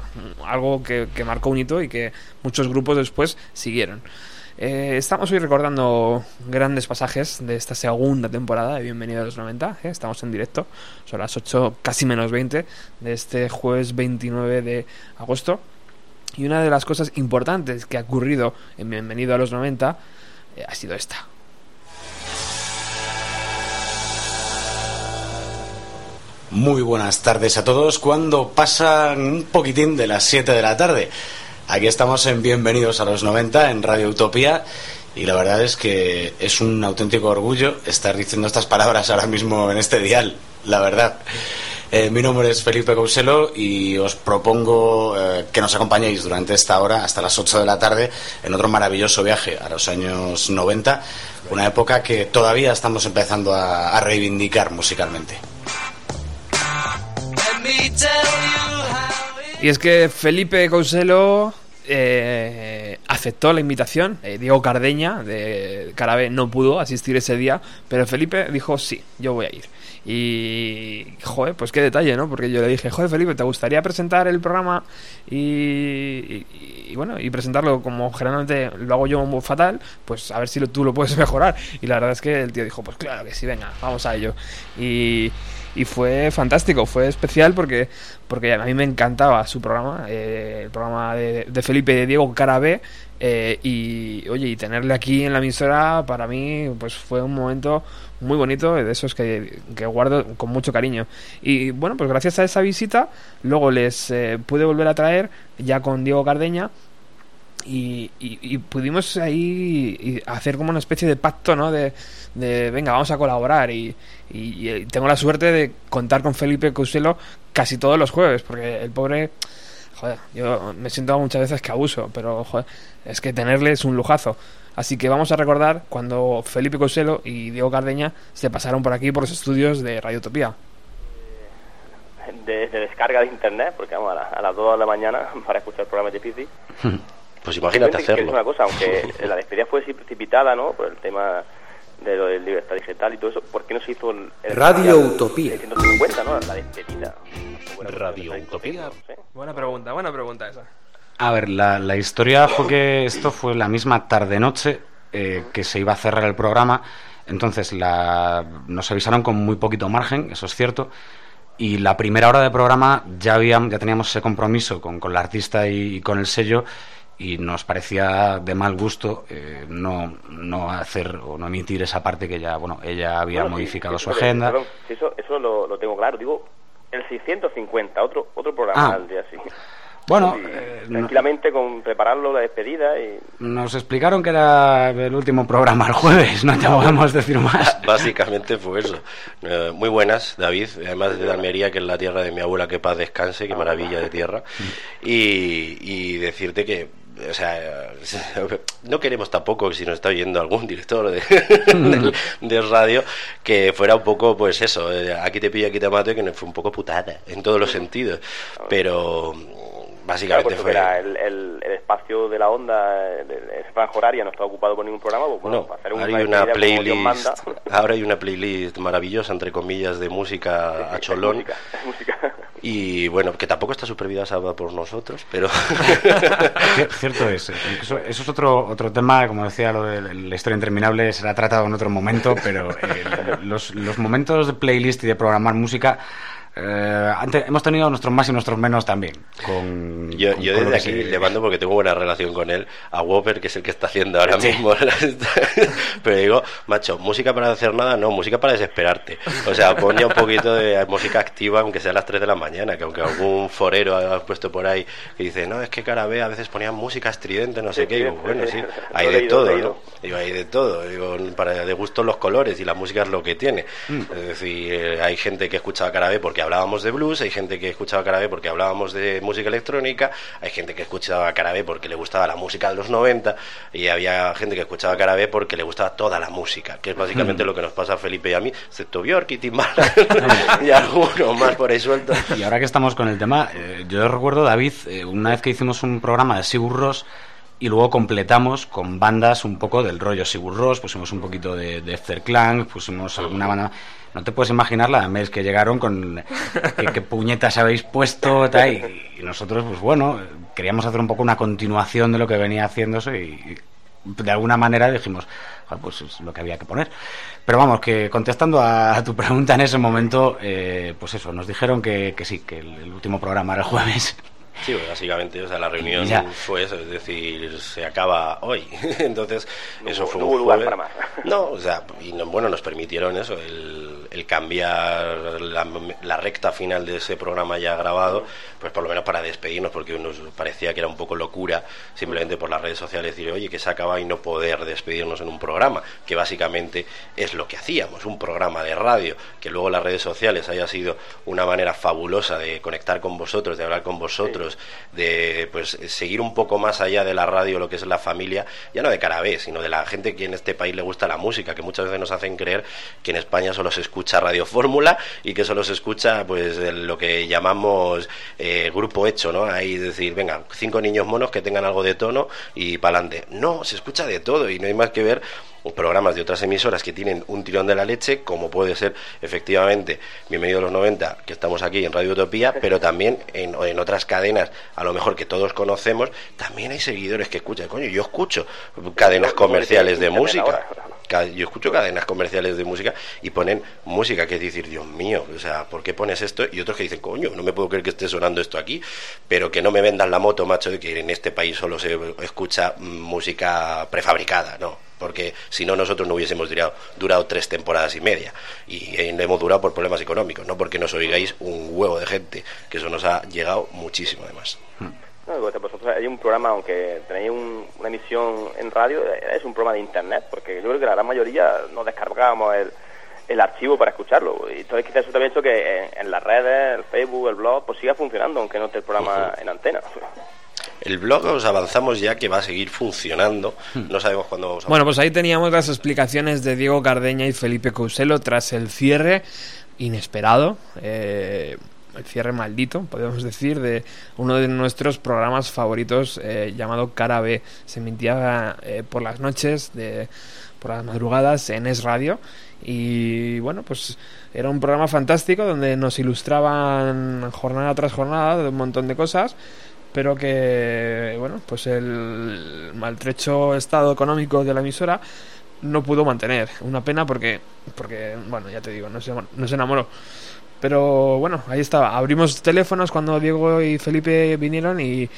algo que, que marcó un hito y que muchos grupos después siguieron. Eh, estamos hoy recordando grandes pasajes de esta segunda temporada de Bienvenido a los 90. ¿eh? Estamos en directo, son las 8 casi menos 20 de este jueves 29 de agosto. Y una de las cosas importantes que ha ocurrido en Bienvenido a los 90 eh, ha sido esta. Muy buenas tardes a todos. Cuando pasan un poquitín de las 7 de la tarde. Aquí estamos en Bienvenidos a los 90 en Radio Utopía. Y la verdad es que es un auténtico orgullo estar diciendo estas palabras ahora mismo en este dial, la verdad. Eh, mi nombre es Felipe Couselo y os propongo eh, que nos acompañéis durante esta hora hasta las 8 de la tarde en otro maravilloso viaje a los años 90, una época que todavía estamos empezando a, a reivindicar musicalmente. Y es que Felipe Couselo eh, aceptó la invitación. Eh, Diego Cardeña de Carabé no pudo asistir ese día, pero Felipe dijo sí, yo voy a ir. Y, joder, pues qué detalle, ¿no? Porque yo le dije, joder, Felipe, ¿te gustaría presentar el programa? Y, y- bueno, y presentarlo como generalmente lo hago yo muy fatal, pues a ver si lo- tú lo puedes (laughs) mejorar. Y la verdad es que el tío dijo, pues claro que sí, venga, vamos a ello. Y, y fue fantástico, fue especial porque, porque a mí me encantaba su programa, eh, el programa de, Felipe y de Diego Carabé. eh, y oye, y tenerle aquí en la emisora para mí pues fue un momento muy bonito, de esos que, que guardo con mucho cariño. Y bueno, pues gracias a esa visita, luego les eh, pude volver a traer ya con Diego Cardeña y, y- y pudimos ahí y hacer como una especie de pacto, ¿no? De, de, venga, vamos a colaborar y, y- y tengo la suerte de contar con Felipe Couselo casi todos los jueves, porque el pobre, joder, yo me siento muchas veces que abuso, pero joder, es que tenerle es un lujazo. Así que vamos a recordar cuando Felipe Couselo y Diego Cardeña se pasaron por aquí por los estudios de Radio Utopía. de, de descarga de internet, porque vamos, a, la- a las 2 de la mañana (laughs) para escuchar programas de PC. (laughs) Pues imagínate que es hacerlo. una cosa, aunque la despedida fue así precipitada, ¿no? Por el tema de lo de libertad digital y todo eso, ¿por qué no se hizo el, el Radio Utopía. de 150, ¿no? La despedida. Radio Utopía. Buena pregunta, buena pregunta esa. A ver, la, la historia fue que esto fue la misma tarde-noche eh, que se iba a cerrar el programa. Entonces la, nos avisaron con muy poquito margen, eso es cierto. Y la primera hora de programa ya, habíamos, ya teníamos ese compromiso con, con la artista y, y con el sello. Y nos parecía de mal gusto eh, no, no hacer o no emitir esa parte que ya, bueno, ella había Bueno, modificado sí, su agenda. perdón, eso eso lo, lo tengo claro. Digo, el 650, otro otro programa Ah. al día así. Bueno, eh, tranquilamente con prepararlo, la despedida y... Nos explicaron que era el último programa el jueves, no te podemos decir más. (laughs) Básicamente fue eso. Eh, muy buenas, David, además de Almería, que es la tierra de mi abuela, que paz descanse, qué maravilla de tierra. Y, y decirte que, o sea, (laughs) no queremos tampoco, si nos está oyendo algún director (laughs) de, radio, que fuera un poco, pues eso, eh, aquí te pillo, aquí te mato, y que fue un poco putada, en todos los sentidos. Pero básicamente fue... era el, el, el espacio de la onda, el, el franja horaria no está ocupado por ningún programa, pues bueno, No, ahora hay una manda. playlist, ahora hay una playlist maravillosa entre comillas de música a cholón música, es música. Y bueno que tampoco está supervisada por nosotros, pero Cier- Cierto es. Eso, eso es otro otro tema, como decía, lo de la historia interminable será tratado en otro momento, pero eh, los, los momentos de playlist y de programar música eh, antes, hemos tenido nuestros más y nuestros menos también. Con, yo, con- yo con desde aquí se- le mando porque tengo buena relación con él a Whopper que es el que está haciendo ahora Sí. mismo (laughs) pero digo macho música para hacer nada no música para desesperarte o sea pon ya un poquito de música activa aunque sea a las 3 de la mañana que aunque algún forero ha puesto por ahí que dice no es que Carabé a veces ponían música estridente no sé Sí, qué digo sí, bueno sí. (laughs) hay de todo ¿no? digo hay de todo digo para de gusto los colores y la música es lo que tiene Mm. es decir eh, hay gente que escuchaba Carabé porque hablábamos de blues hay gente que escuchaba Carabé porque hablábamos de música electrónica hay gente que escuchaba Carabé porque le gustaba la música de los 90 y había gente que escuchaba Carabé porque le gustaba toda la música que es básicamente Mm. lo que nos pasa a Felipe y a mí excepto Bjork y Tim (laughs) Malan (laughs) y algunos más por ahí sueltos Y ahora que estamos con el tema, eh, yo recuerdo, David, eh, una vez que hicimos un programa de Sigur Rós y luego completamos con bandas un poco del rollo Sigur Rós, pusimos un poquito de, de Efter Clan, pusimos alguna banda... No te puedes imaginar la mails que llegaron con qué, puñetas habéis puesto y, nosotros, pues bueno, queríamos hacer un poco una continuación de lo que venía haciéndose y, de alguna manera dijimos, "Joder, pues es lo que había que poner. Pero vamos, que contestando a, tu pregunta en ese momento, eh, pues eso, nos dijeron que, que sí, que el, el último programa era el jueves. Sí, pues, básicamente, o sea, la reunión Ya. fue eso, es decir, se acaba hoy. (laughs) Entonces, No eso fue no un hubo lugar jueves. para más. (laughs) No, o sea, y no- bueno, nos permitieron eso, el, el cambiar la, la recta final de ese programa ya grabado, pues por lo menos para despedirnos, porque nos parecía que era un poco locura simplemente por las redes sociales decir, oye, que se acaba y no poder despedirnos en un programa, que básicamente es lo que hacíamos, un programa de radio, que luego las redes sociales haya sido una manera fabulosa de conectar con vosotros, de hablar con vosotros, de pues seguir un poco más allá de la radio lo que es la familia, ya no de Carabé, sino de la gente que en este país le gusta la música, que muchas veces nos hacen creer que en España solo se escucha Radio Fórmula y que solo se escucha pues lo que llamamos eh, grupo hecho, ¿no? Ahí decir, venga, cinco niños monos que tengan algo de tono y para adelante. No, se escucha de todo y no hay más que ver programas de otras emisoras que tienen un tirón de la leche, como puede ser efectivamente Bienvenido a los 90, que estamos aquí en Radio Utopía, pero también en, en otras cadenas, a lo mejor que todos conocemos, también hay seguidores que escuchan. Coño, yo escucho cadenas comerciales de música. Ca- Yo escucho cadenas comerciales de música y ponen música que es decir, Dios mío, o sea, ¿por qué pones esto? Y otros que dicen, coño, no me puedo creer que esté sonando esto aquí, pero que no me vendan la moto, macho, de que en este país solo se escucha mm, música prefabricada, no. Porque si no, nosotros no hubiésemos durado, durado tres temporadas y media. Y eh, hemos durado por problemas económicos, no porque nos oigáis un huevo de gente, que eso nos ha llegado muchísimo además. No, digo, vosotros hay un programa, aunque tenéis un- una emisión en radio, es un programa de internet, porque yo creo que la gran mayoría no descargábamos el, el archivo para escucharlo. Y entonces quizás eso también ha hecho que en, en las redes, el Facebook, el blog, pues siga funcionando, aunque no esté el programa en antena. El blog os avanzamos ya que va a seguir funcionando. No sabemos cuándo vamos a Bueno, pues ahí teníamos las explicaciones de Diego Cardeña y Felipe Couselo tras el cierre inesperado, eh, el cierre maldito, podemos decir, de uno de nuestros programas favoritos eh, llamado Cara B. Se emitía eh, por las noches, de, por las madrugadas en Es Radio. Y bueno, pues era un programa fantástico donde nos ilustraban jornada tras jornada de un montón de cosas pero que bueno pues el maltrecho estado económico de la emisora no pudo mantener. Una pena porque porque bueno ya te digo no se, no se enamoró. Pero bueno ahí estaba. Abrimos teléfonos cuando Diego y Felipe vinieron y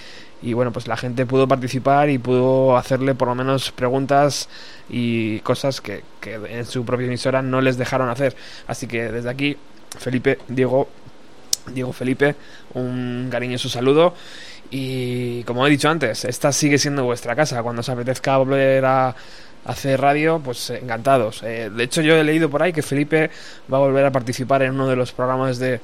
y bueno pues la gente pudo participar y pudo hacerle por lo menos preguntas y cosas que, que en su propia emisora no les dejaron hacer. Así que desde aquí Felipe Diego Diego Felipe, un cariñoso saludo. Y como he dicho antes, esta sigue siendo vuestra casa. Cuando os apetezca volver a hacer radio, pues eh, encantados. Eh, de hecho, yo he leído por ahí que Felipe va a volver a participar en uno de los programas de,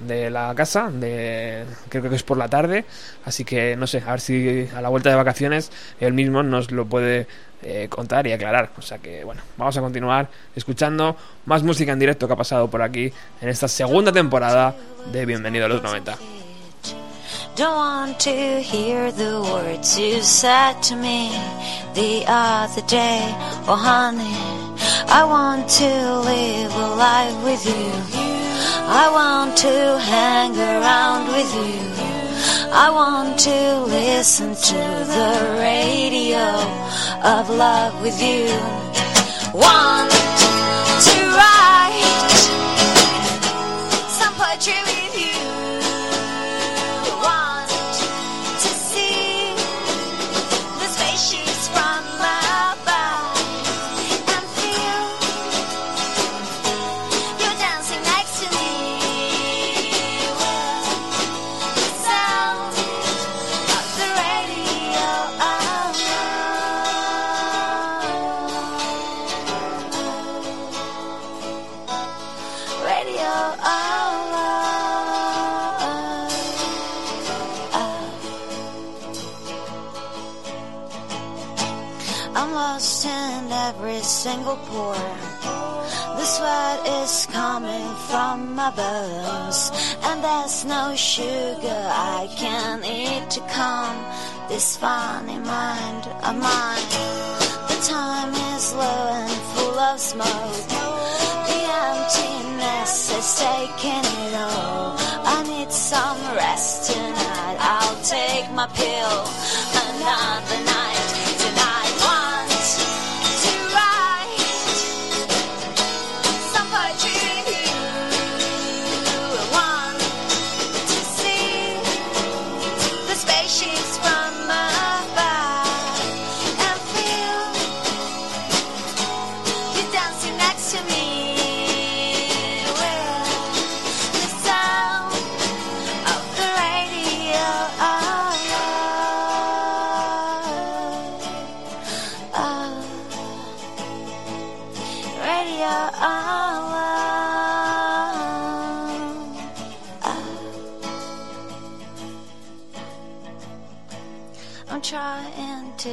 de la casa, de, creo que es por la tarde. Así que no sé, a ver si a la vuelta de vacaciones él mismo nos lo puede eh, contar y aclarar. O sea que, bueno, vamos a continuar escuchando más música en directo que ha pasado por aquí en esta segunda temporada de Bienvenido a los 90. Don't want to hear the words you said to me the other day. Oh, honey, I want to live a life with you. I want to hang around with you. I want to listen to the radio of love with you. Want to write and there's no sugar I can eat to calm this funny mind of mine. The time is low and full of smoke. The emptiness is taking it all. I need some rest tonight. I'll take my pill another night.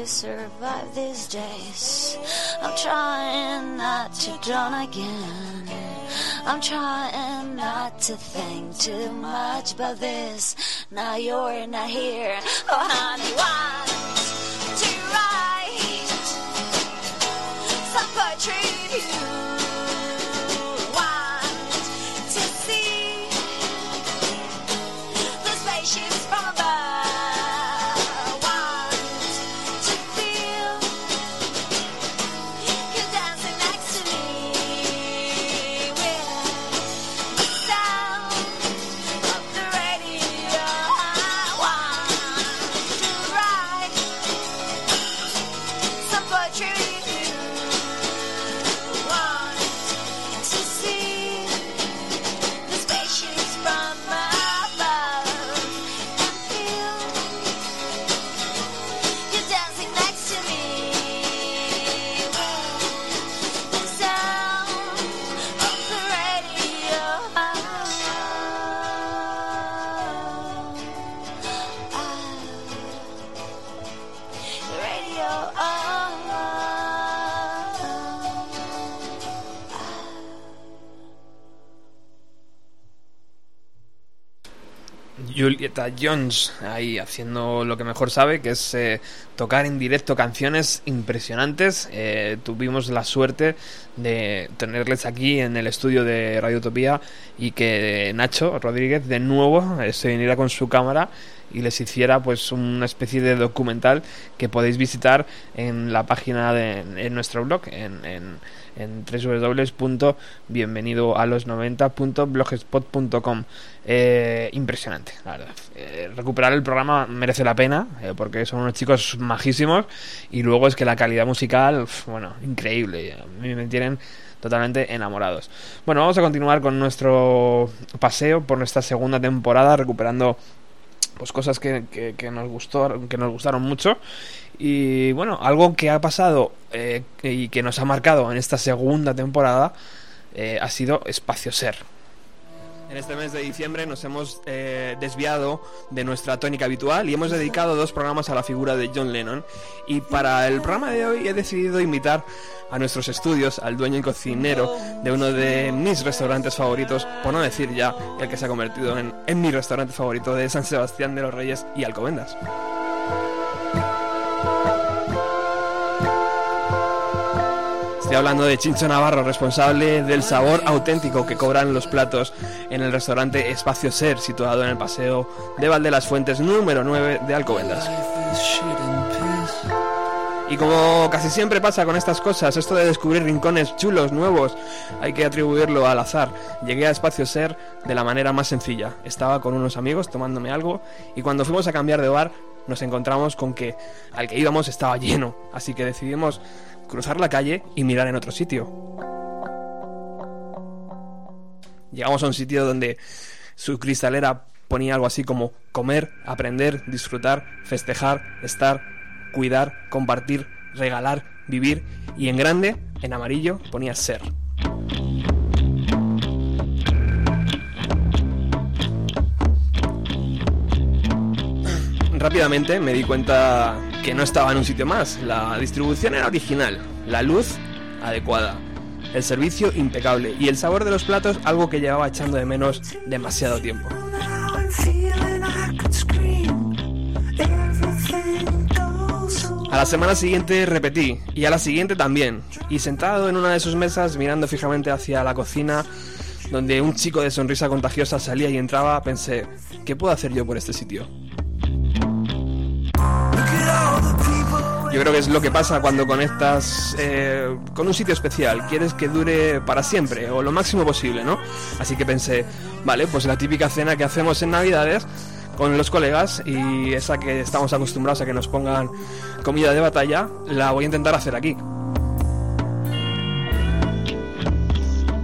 To survive these days. I'm trying not to drown again. I'm trying not to think too much about this. Now you're not here. Oh, honey, want to write some poetry Julieta Jones ahí haciendo lo que mejor sabe, que es eh, tocar en directo canciones impresionantes. Eh, tuvimos la suerte de tenerles aquí en el estudio de Radio Utopía y que Nacho Rodríguez de nuevo eh, se viniera con su cámara y les hiciera pues una especie de documental que podéis visitar en la página de en nuestro blog en, en, en www.bienvenidoalos90.blogspot.com eh, impresionante la verdad Eh, recuperar el programa merece la pena porque son unos chicos majísimos. Y luego es que la calidad musical bueno increíble. A mí me tienen totalmente enamorados. Bueno vamos a continuar con nuestro paseo por nuestra segunda temporada recuperando pues cosas que, que, que nos gustó que nos gustaron mucho. Y bueno algo que ha pasado eh, y que nos ha marcado en esta segunda temporada eh, ha sido Espacio Ser en este mes de diciembre nos hemos eh, desviado de nuestra tónica habitual y hemos dedicado dos programas a la figura de John Lennon. Y para el programa de hoy he decidido invitar a nuestros estudios al dueño y cocinero de uno de mis restaurantes favoritos, por no decir ya el que se ha convertido en, en mi restaurante favorito de San Sebastián de los Reyes y Alcobendas. Hablando de Chincho Navarro, responsable del sabor auténtico que cobran los platos en el restaurante Espacio Ser, situado en el paseo de Valde las Fuentes número 9 de Alcobendas. Y como casi siempre pasa con estas cosas, esto de descubrir rincones chulos, nuevos, hay que atribuirlo al azar. Llegué a Espacio Ser de la manera más sencilla. Estaba con unos amigos tomándome algo y cuando fuimos a cambiar de bar nos encontramos con que al que íbamos estaba lleno, así que decidimos cruzar la calle y mirar en otro sitio. Llegamos a un sitio donde su cristalera ponía algo así como comer, aprender, disfrutar, festejar, estar, cuidar, compartir, regalar, vivir y en grande, en amarillo, ponía ser. Rápidamente me di cuenta que no estaba en un sitio más. La distribución era original, la luz adecuada, el servicio impecable y el sabor de los platos algo que llevaba echando de menos demasiado tiempo. A la semana siguiente repetí y a la siguiente también. Y sentado en una de sus mesas mirando fijamente hacia la cocina donde un chico de sonrisa contagiosa salía y entraba, pensé, ¿qué puedo hacer yo por este sitio? Yo creo que es lo que pasa cuando conectas eh, con un sitio especial. Quieres que dure para siempre o lo máximo posible, ¿no? Así que pensé, vale, pues la típica cena que hacemos en Navidades con los colegas y esa que estamos acostumbrados a que nos pongan comida de batalla, la voy a intentar hacer aquí.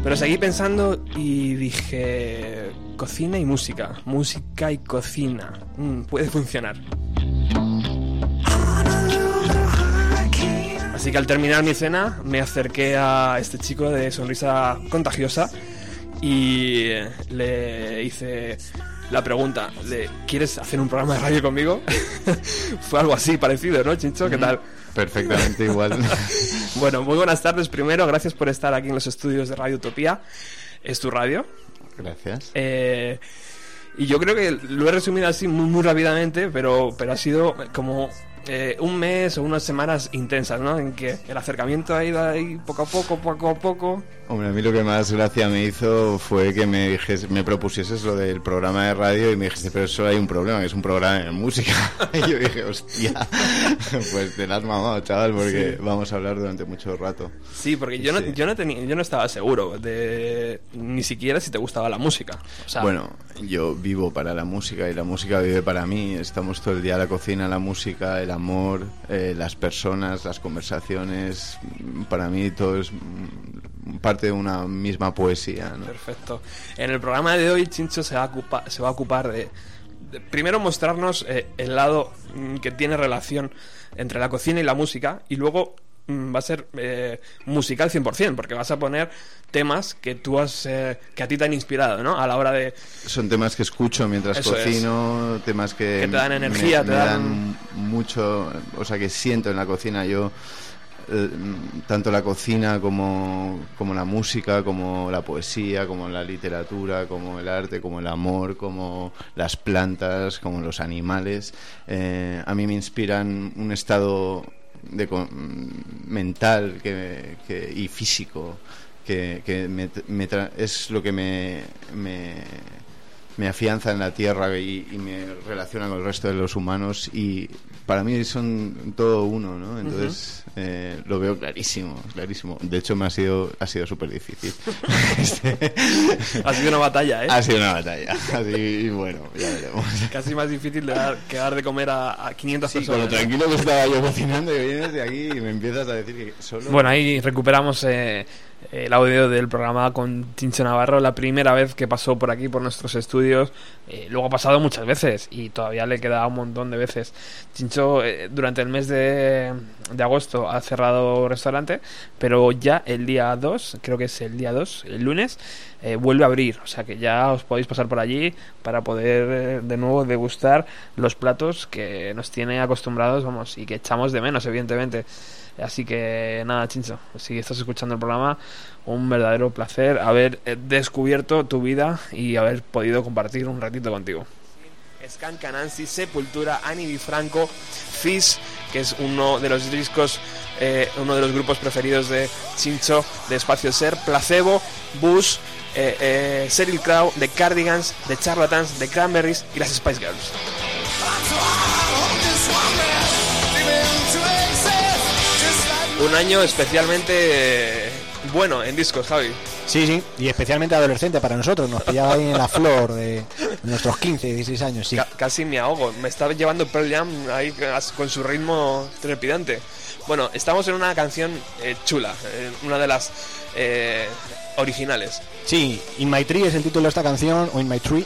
Pero seguí pensando y dije, cocina y música, música y cocina, Mm, puede funcionar. Así que al terminar mi cena me acerqué a este chico de sonrisa contagiosa y le hice la pregunta de ¿quieres hacer un programa de radio conmigo? (laughs) Fue algo así parecido, ¿no, Chincho? ¿Qué Mm, tal? Perfectamente igual. (laughs) bueno, muy buenas tardes primero, gracias por estar aquí en los estudios de Radio Utopía. Es tu radio. Gracias. Eh, y yo creo que lo he resumido así muy, muy rápidamente, pero, pero ha sido como eh, un mes o unas semanas intensas, ¿no? En que el acercamiento ha ido ahí poco a poco, poco a poco. Hombre, a mí lo que más gracia me hizo fue que me dijese, me propusieses lo del programa de radio y me dijiste, pero eso hay un problema, que es un programa de música. (laughs) y yo dije, hostia, (laughs) pues te la has mamado, chaval, porque Sí. vamos a hablar durante mucho rato. Sí, porque yo no, Sí. yo no tenía, yo no estaba seguro de ni siquiera si te gustaba la música. O sea, Bueno, yo vivo para la música y la música vive para mí. Estamos todo el día en la cocina, la música, el amor, eh, las personas, las conversaciones. Para mí todo es parte de una misma poesía. ¿no? Perfecto. En el programa de hoy, Chincho se va a, ocupa- se va a ocupar de, primero mostrarnos eh, el lado mm, que tiene relación entre la cocina y la música y luego va a ser eh, musical 100%, porque vas a poner temas que tú has, eh, que a ti te han inspirado, ¿no? A la hora de... Son temas que escucho mientras Eso es. cocino, temas que, Que te dan me- energía, me, te dan- dan mucho, o sea, que siento en la cocina yo eh, tanto la cocina como, como la música, como la poesía, como la literatura, como el arte, como el amor, como las plantas, como los animales, eh, a mí me inspiran un estado de, mental que, y físico que, que me tra- es lo que me, me, me afianza en la tierra y, y me relaciona con el resto de los humanos y para mí son todo uno, ¿no? Entonces eh, lo veo clarísimo, clarísimo. De hecho me ha sido ha sido súper difícil. (laughs) Ha sido una batalla, ¿eh? Ha sido una batalla. Así, bueno, ya veremos. Casi más difícil de dar, que dar de comer a, a 500 Sí, con personas. lo tranquilo que estaba yo cocinando y vienes de aquí y me empiezas a decir que solo... Bueno, ahí recuperamos eh, el audio del programa con Chincho Navarro, la primera vez que pasó por aquí, por nuestros estudios. Eh, luego ha pasado muchas veces y todavía le queda un montón de veces. Chincho, eh, durante el mes de, de agosto ha cerrado restaurante, pero ya el día 2, creo que es el día 2, el lunes, eh, vuelve a abrir. O sea que ya os podéis pasar por allí para poder eh, de nuevo degustar los platos que nos tiene acostumbrados, vamos, y que echamos de menos, evidentemente. Así que nada, Chincho, si estás escuchando el programa, un verdadero placer haber eh, descubierto tu vida y haber podido compartir un ratito contigo. Scan Canansi, Sepultura, Ani Di Franco, Fish, que es uno de los discos, eh, uno de los grupos preferidos de Chincho, de Espacio Ser, Placebo, Bush, eh, eh, Crow, The Cardigans, The Charlatans, The Cranberries y las Spice Girls. Un año especialmente eh, bueno en discos, Javi. Sí, sí, y especialmente adolescente para nosotros, nos pillaba ahí en la flor de nuestros 15, 16 años, sí. Ca- casi me ahogo. Me está llevando Pearl Jam ahí con su ritmo trepidante. Bueno, estamos en una canción eh, chula, eh, una de las eh, originales. Sí, In My Tree es el título de esta canción, o In My Tree,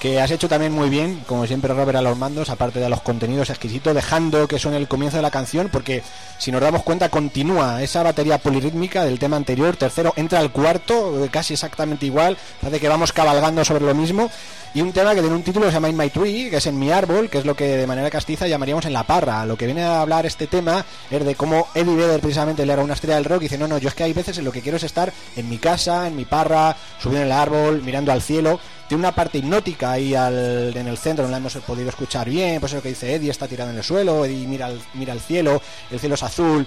que has hecho también muy bien, como siempre Robert a los mandos, aparte de los contenidos exquisitos, dejando que suene el comienzo de la canción, porque si nos damos cuenta continúa esa batería polirítmica del tema anterior, tercero entra al cuarto, casi exactamente igual, parece que vamos cabalgando sobre lo mismo, y un tema que tiene un título que se llama In My Tree, que es en mi árbol, que es lo que de manera castiza llamaríamos en la parra. Lo que viene a hablar este tema es de cómo Eddie Vedder precisamente le era una estrella del rock y dice, no, no, yo es que hay veces en lo que quiero es estar en mi casa, en mi parra, subiendo en el árbol, mirando al cielo. Tiene una parte hipnótica ahí al- en el centro, no la hemos podido escuchar bien, pues eso que dice Eddie está tirado en el suelo, Eddie mira al, mira cielo, el cielo es azul,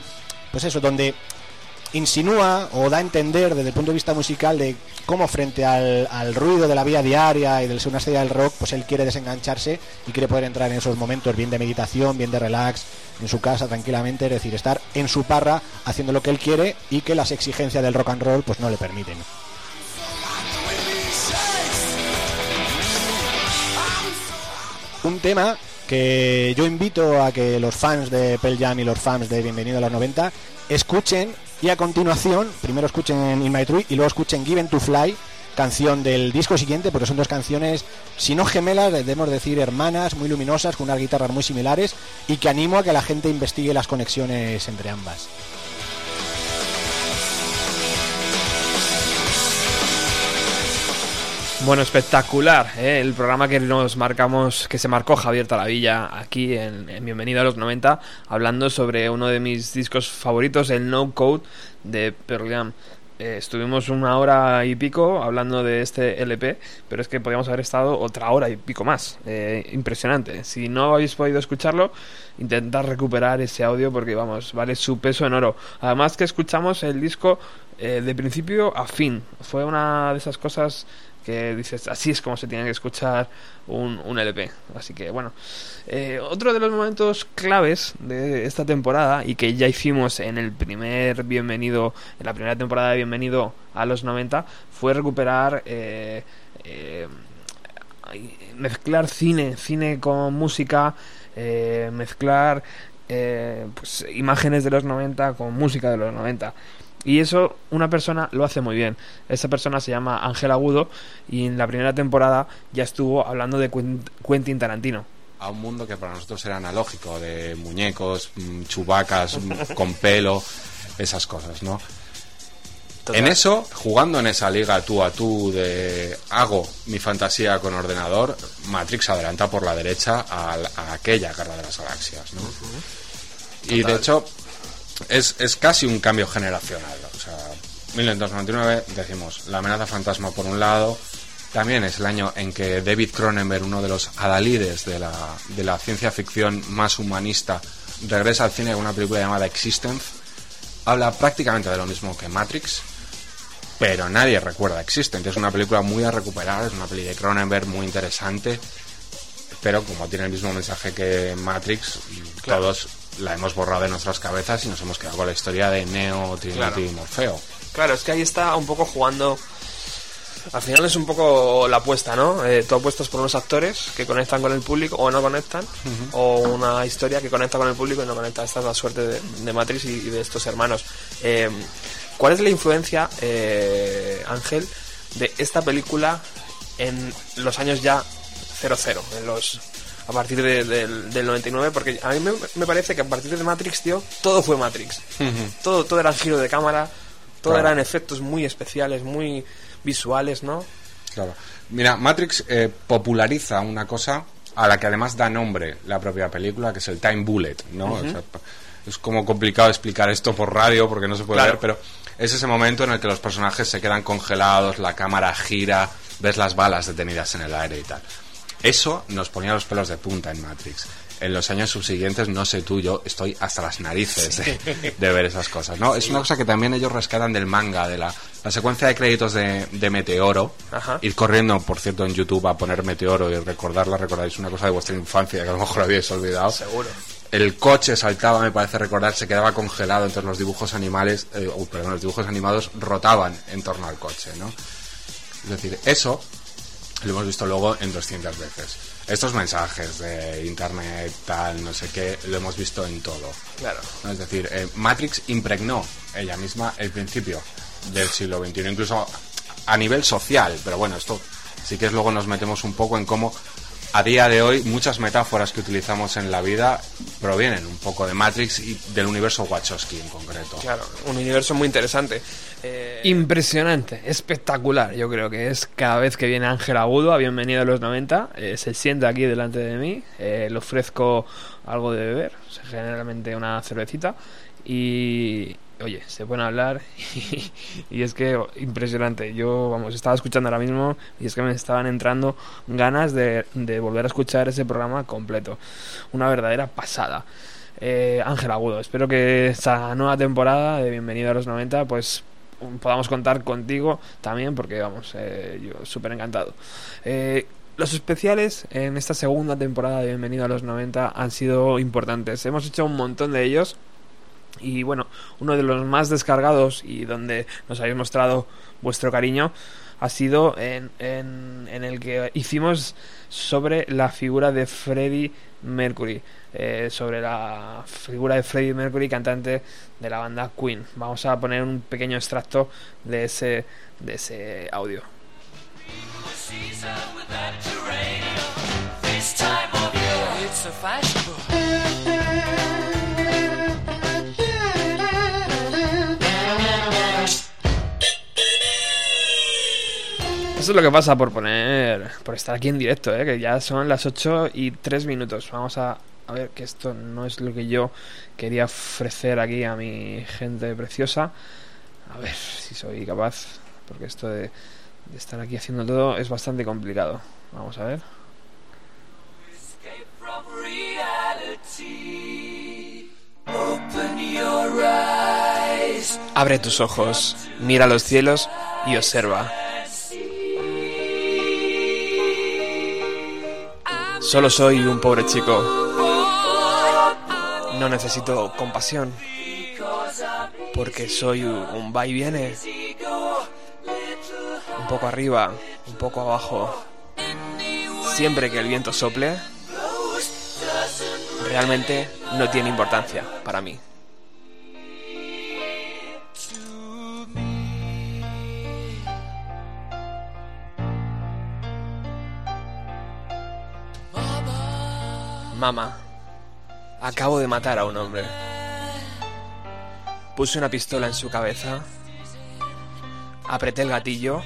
pues eso, donde insinúa o da a entender desde el punto de vista musical de cómo frente al, al ruido de la vida diaria y del ser una estrella del rock, pues él quiere desengancharse y quiere poder entrar en esos momentos bien de meditación, bien de relax, en su casa tranquilamente, es decir, estar en su parra haciendo lo que él quiere y que las exigencias del rock and roll pues no le permiten. Un tema que yo invito a que los fans de Pearl Jam y los fans de Bienvenido a los 90 escuchen y a continuación, primero escuchen In My Tree y luego escuchen Given to Fly, canción del disco siguiente, porque son dos canciones, si no gemelas, debemos decir hermanas, muy luminosas, con unas guitarras muy similares y que animo a que la gente investigue las conexiones entre ambas. Bueno, espectacular, ¿eh? el programa que nos marcamos, que se marcó Javier Talavilla aquí en, en Bienvenido a los 90, hablando sobre uno de mis discos favoritos, el No Code de Pearl Jam. Eh, estuvimos una hora y pico hablando de este LP, pero es que podríamos haber estado otra hora y pico más. Eh, impresionante. Si no habéis podido escucharlo, intentad recuperar ese audio porque, vamos, vale su peso en oro. Además que escuchamos el disco eh, de principio a fin. Fue una de esas cosas que dices, así es como se tiene que escuchar un, un LP. Así que bueno, eh, otro de los momentos claves de esta temporada y que ya hicimos en el primer bienvenido, en la primera temporada de Bienvenido a los 90, fue recuperar... eh, eh, mezclar cine, cine con música, eh, mezclar eh, pues, imágenes de los 90 con música de los 90. Y eso una persona lo hace muy bien. Esa persona se llama Ángel Agudo y en la primera temporada ya estuvo hablando de Quent- Quentin Tarantino. a un mundo que para nosotros era analógico, de muñecos, mm, chubacas mm, con pelo, esas cosas, ¿no? En eso, jugando en esa liga tú a tú de hago mi fantasía con ordenador, Matrix adelanta por la derecha a, a aquella guerra de las galaxias, ¿no? Y de hecho, es, es casi un cambio generacional. O sea, 1999 decimos la amenaza fantasma por un lado, también es el año en que David Cronenberg, uno de los adalides de la, de la ciencia ficción más humanista, regresa al cine con una película llamada Existence. Habla prácticamente de lo mismo que Matrix, pero nadie recuerda Existence. Es una película muy a recuperar, es una peli de Cronenberg muy interesante, pero como tiene el mismo mensaje que Matrix, todos la hemos borrado de nuestras cabezas y nos hemos quedado con la historia de Neo, Trinity Claro. y Morfeo. Claro, es que ahí está un poco jugando. Al final es un poco la apuesta, ¿no? Eh, tú apuestas por unos actores que conectan con el público o no conectan, o una historia que conecta con el público y no conecta. Esta es la suerte de, de Matrix y, y de estos hermanos. Eh, ¿Cuál es la influencia, eh, Ángel, de esta película en los años ya 00? En los, a partir de- del, del 99, porque a mí me, me parece que a partir de Matrix, tío, todo fue Matrix. Todo, todo era giro de cámara, todo Claro. eran efectos muy especiales, muy visuales, ¿no? Claro. Mira, Matrix eh, populariza una cosa a la que además da nombre la propia película, que es el Time Bullet, ¿no? Ujú. O sea, es como complicado explicar esto por radio porque no se puede Claro. ver, pero es ese momento en el que los personajes se quedan congelados, la cámara gira, ves las balas detenidas en el aire y tal. Eso nos ponía los pelos de punta en Matrix. En los años subsiguientes, no sé tú, yo estoy hasta las narices de, de ver esas cosas, ¿no? Es una cosa que también ellos rescatan del manga, de la, la secuencia de créditos de, de Meteoro. Ajá. Ir corriendo, por cierto, en YouTube a poner Meteoro y recordarla, recordáis una cosa de vuestra infancia que a lo mejor habíais olvidado. Seguro. El coche saltaba, me parece recordar, se quedaba congelado, entonces los dibujos animales, eh, oh, perdón, los dibujos animados rotaban en torno al coche, ¿no? Es decir, eso lo hemos visto luego en 200 veces. Estos mensajes de internet, tal, no sé qué, lo hemos visto en todo. Claro. ¿no? Es decir, eh, Matrix impregnó ella misma el principio del siglo XXI, incluso a nivel social, pero bueno, esto sí que es luego nos metemos un poco en cómo a día de hoy muchas metáforas que utilizamos en la vida provienen un poco de Matrix y del universo Wachowski en concreto. Claro, un universo muy interesante. Impresionante, espectacular. Yo creo que es cada vez que viene Ángel Agudo a Bienvenido a los 90, eh, se sienta aquí delante de mí, eh, le ofrezco algo de beber, generalmente una cervecita, y oye, se a hablar (laughs) y, es que impresionante. Yo, vamos, estaba escuchando ahora mismo y es que me estaban entrando ganas de, de volver a escuchar ese programa completo. Una verdadera pasada. Eh, Ángel Agudo, espero que esta nueva temporada de Bienvenido a los 90 pues podamos contar contigo también porque vamos, eh, yo súper encantado. Eh, los especiales en esta segunda temporada de Bienvenido a los 90 han sido importantes. Hemos hecho un montón de ellos y bueno, uno de los más descargados y donde nos habéis mostrado vuestro cariño ha sido en, en, el que hicimos sobre la figura de Freddie Mercury. eh, sobre la figura de Freddie Mercury, cantante de la banda Queen. Vamos a poner un pequeño extracto de ese, de ese audio. Eso es lo que pasa por poner. por estar aquí en directo, ¿eh? que ya son las 8 y 3 minutos. Vamos a, a ver que esto no es lo que yo quería ofrecer aquí a mi gente preciosa. A ver si soy capaz, porque esto de, de estar aquí haciendo todo es bastante complicado. Vamos a ver. Abre tus ojos, mira los cielos y observa. Solo soy un pobre chico. No necesito compasión. Porque soy un va y viene. Un poco arriba, un poco abajo. Siempre que el viento sople, realmente no tiene importancia para mí. Mamá, acabo de matar a un hombre. Puse una pistola en su cabeza, apreté el gatillo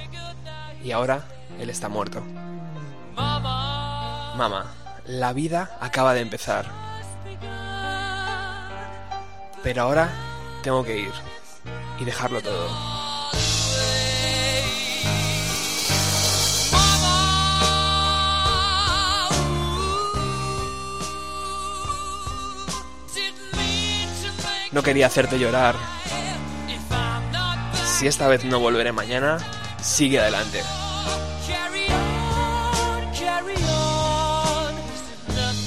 y ahora él está muerto. Mamá, la vida acaba de empezar. Pero ahora tengo que ir y dejarlo todo. No quería hacerte llorar. Si esta vez no volveré mañana, sigue adelante.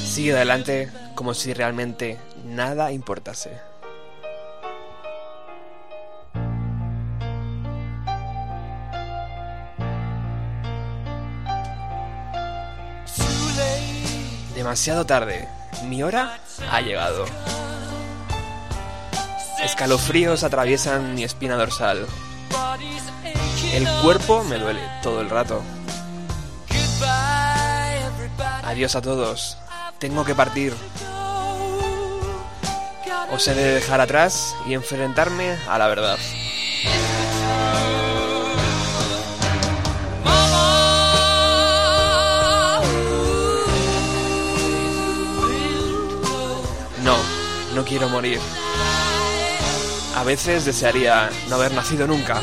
Sigue adelante como si realmente nada importase. Demasiado tarde. Mi hora ha llegado. Escalofríos atraviesan mi espina dorsal. El cuerpo me duele todo el rato. Adiós a todos. Tengo que partir. Os he de dejar atrás y enfrentarme a la verdad. No, no quiero morir. A veces desearía no haber nacido nunca.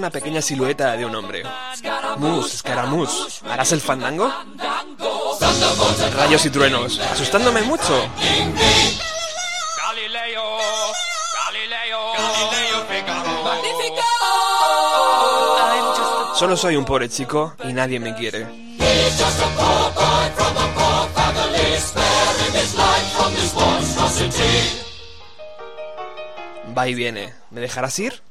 Una pequeña silueta de un hombre. Mus, escaramuz, ¿harás el fandango? Rayos y truenos, asustándome mucho. Solo soy un pobre chico y nadie me quiere. Va y viene. ¿Me dejarás ir?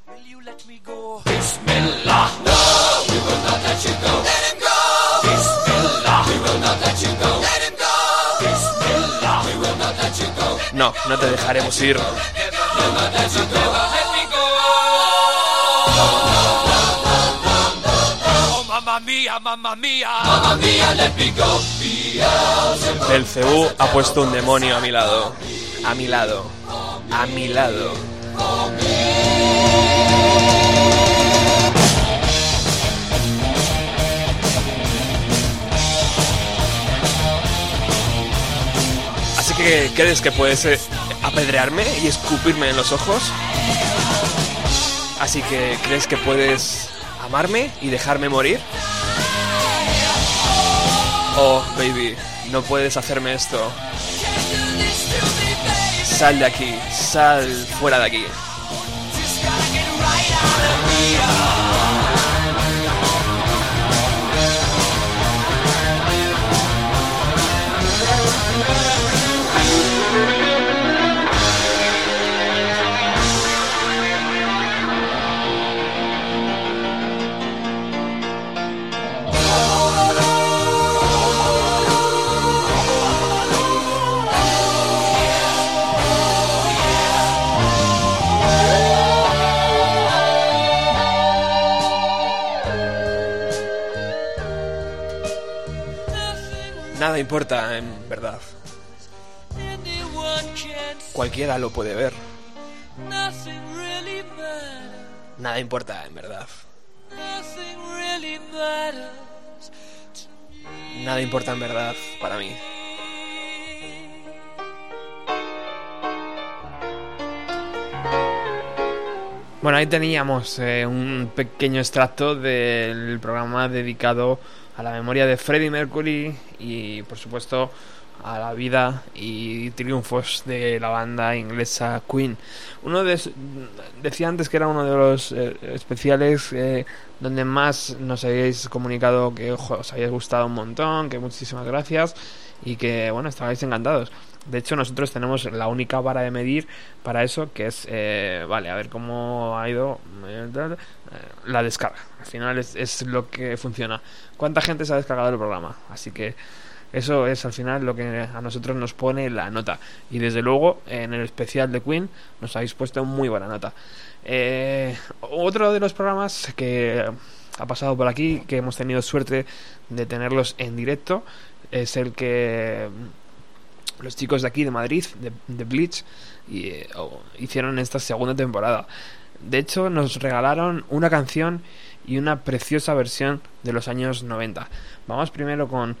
Bismillah. No, we will not let you go. Let him go. Bismillah. We will not let you go. Let him go. Bismillah. We will not let you go. No, no te dejaremos ir. Oh. Beelzebub. Belcebú ha puesto un demonio a mi lado. A mi lado. A mi lado. ¿Crees que puedes eh, apedrearme y escupirme en los ojos? Así que, ¿crees que puedes amarme y dejarme morir? Oh, baby, no puedes hacerme esto. Sal de aquí, sal fuera de aquí. Importa, en verdad. Cualquiera lo puede ver. Nada importa, en verdad. Nada importa, en verdad, para mí. Bueno, ahí teníamos eh, un pequeño extracto del programa dedicado a la memoria de Freddie Mercury y, por supuesto, a la vida y triunfos de la banda inglesa Queen. Uno de, decía antes que era uno de los eh, especiales eh, donde más nos habéis comunicado que os habéis gustado un montón, que muchísimas gracias y que bueno, estabais encantados. De hecho, nosotros tenemos la única vara de medir para eso, que es, eh, vale, a ver cómo ha ido eh, la descarga. Al final es, es lo que funciona. ¿Cuánta gente se ha descargado el programa? Así que eso es al final lo que a nosotros nos pone la nota. Y desde luego, en el especial de Queen, nos habéis puesto muy buena nota. Eh, otro de los programas que ha pasado por aquí, que hemos tenido suerte de tenerlos en directo, es el que los chicos de aquí de Madrid, de, de Bleach, y, eh, hicieron esta segunda temporada. De hecho, nos regalaron una canción y una preciosa versión de los años 90. Vamos primero con,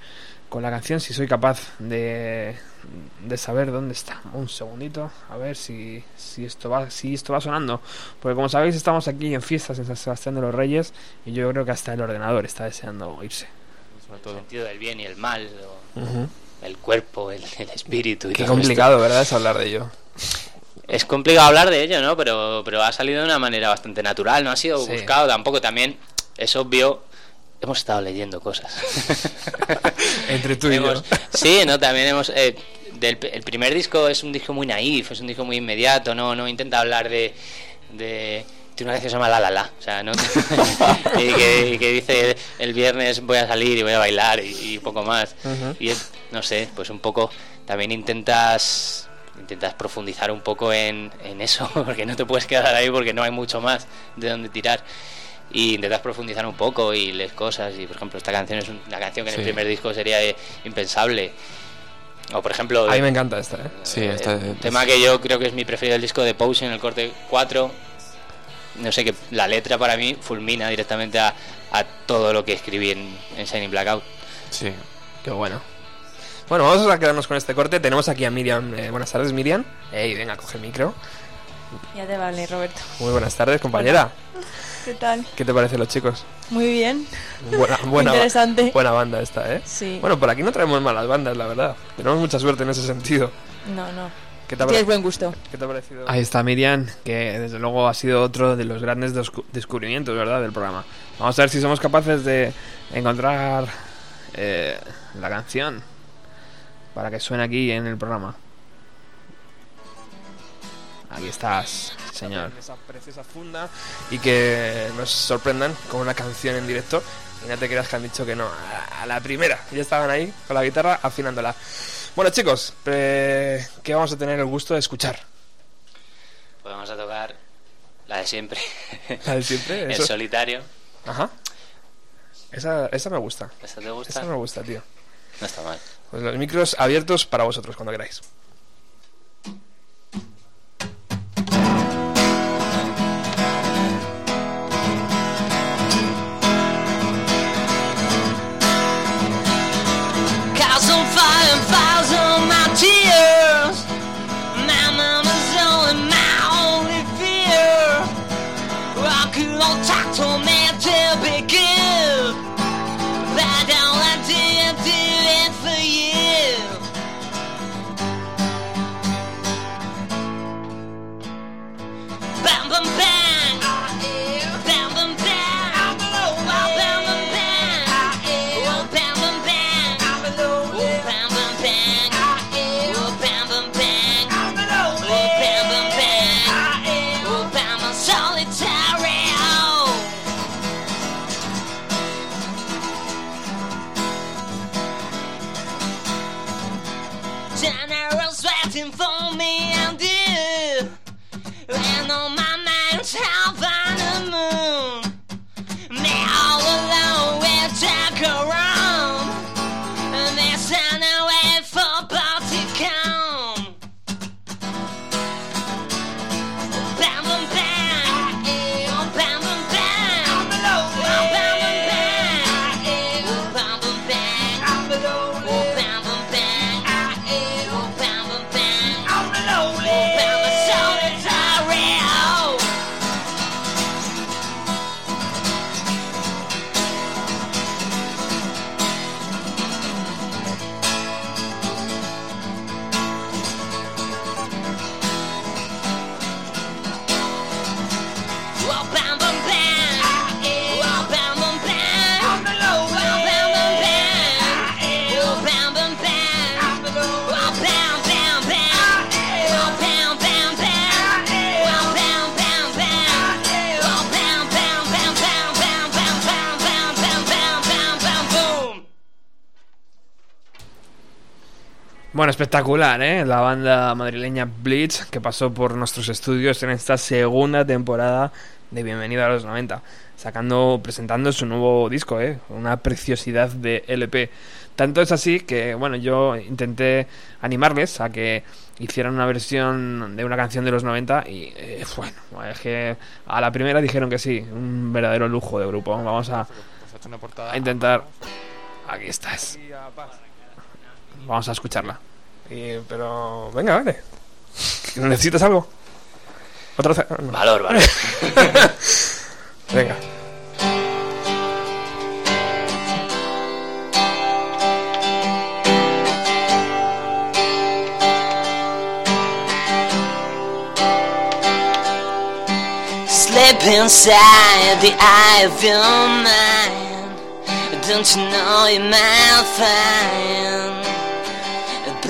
con la canción, si soy capaz de, de saber dónde está. Un segundito, a ver si, si, esto va, si esto va sonando. Porque como sabéis, estamos aquí en fiestas en San Sebastián de los Reyes y yo creo que hasta el ordenador está deseando irse. El sentido del bien y el mal, o Ujú. el cuerpo, el, el espíritu. y Qué todo complicado, esto. ¿verdad? Es hablar de ello. Es complicado hablar de ello, ¿no? Pero, pero ha salido de una manera bastante natural, no ha sido Sí. buscado tampoco. También es obvio, hemos estado leyendo cosas. (laughs) Entre tú y yo. Hemos- Sí, no, también hemos... eh, del, el primer disco es un disco muy naif, es un disco muy inmediato, no, no intenta hablar de... de tiene una canción que se llama La La La, o sea, ¿no? (laughs) y, que, y que dice el viernes voy a salir y voy a bailar y, y poco más. Y es, no sé, pues un poco también intentas intentas profundizar un poco en, en eso, (laughs) porque no te puedes quedar ahí porque no hay mucho más de donde tirar. Y intentas profundizar un poco y lees cosas. Y por ejemplo, esta canción es una canción que en Sí. el primer disco sería eh, impensable. O por ejemplo, No sé, que la letra para mí fulmina directamente a, a todo lo que escribí en, en Shining Blackout. Sí. Qué bueno. Bueno, vamos a quedarnos con este corte. Tenemos aquí a Miriam. Eh, buenas tardes, Miriam. Ey, venga, coge el micro. Ya te vale, Roberto. Muy buenas tardes, compañera. (laughs) ¿Qué tal? ¿Qué te parecen los chicos? Muy bien. Buena, (laughs) buena, Interesante. buena banda esta, ¿eh? Sí. Bueno, por aquí no traemos malas bandas, la verdad. Tenemos mucha suerte en ese sentido. No, no. ¿Qué te ha Tienes buen gusto. ¿Qué te ha parecido? Ahí está Miriam, que desde luego ha sido otro de los grandes descu- descubrimientos, ¿verdad?, del programa. Vamos a ver si somos capaces de encontrar eh, la canción para que suene aquí en el programa. Aquí estás, señor. Esa preciosa funda y que nos sorprendan con una canción en directo. Y no te creas que han dicho que no, a la primera. Ya estaban ahí con la guitarra afinándola. Bueno, chicos, eh, ¿qué vamos a tener el gusto de escuchar? Pues vamos a tocar la de siempre. (laughs) La de siempre, el eso. solitario. Ajá. Esa, esa me gusta. ¿Esta te gusta? Esa me gusta, tío. No está mal. Pues los micros abiertos para vosotros cuando queráis. time. Bueno, espectacular, ¿eh? La banda madrileña Blitz que pasó por nuestros estudios en esta segunda temporada de Bienvenido a los 90, sacando, presentando su nuevo disco, ¿eh? Una preciosidad de LP. Tanto es así que, bueno, yo intenté animarles a que hicieran una versión de una canción de los 90 y, eh, bueno, es que a la primera dijeron que sí, un verdadero lujo de grupo. Vamos a, a intentar... Aquí estás. Vamos a escucharla. Y- pero, venga, vale. ¿Necesitas algo? ¿Otra ce- no. Valor, valor. (laughs) venga. Slip inside the eye of your mind. Don't you know you might find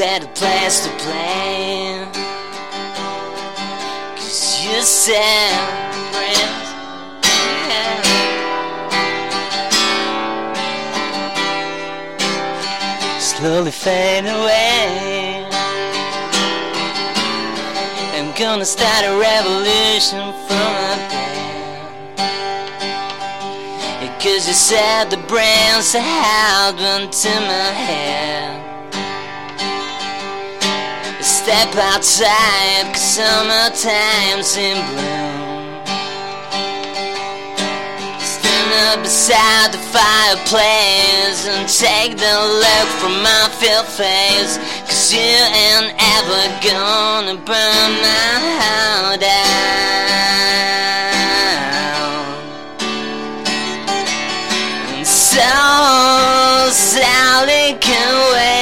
better place to play? Cause you separate. Slowly fade away. I'm gonna start a revolution from up there. Cause you said the brains have happened to my head. Step outside, cause summertime's in bloom. Stand up beside the fireplace and take the look from my filled face. Cause you ain't ever gonna burn my house down. And so Sally can wait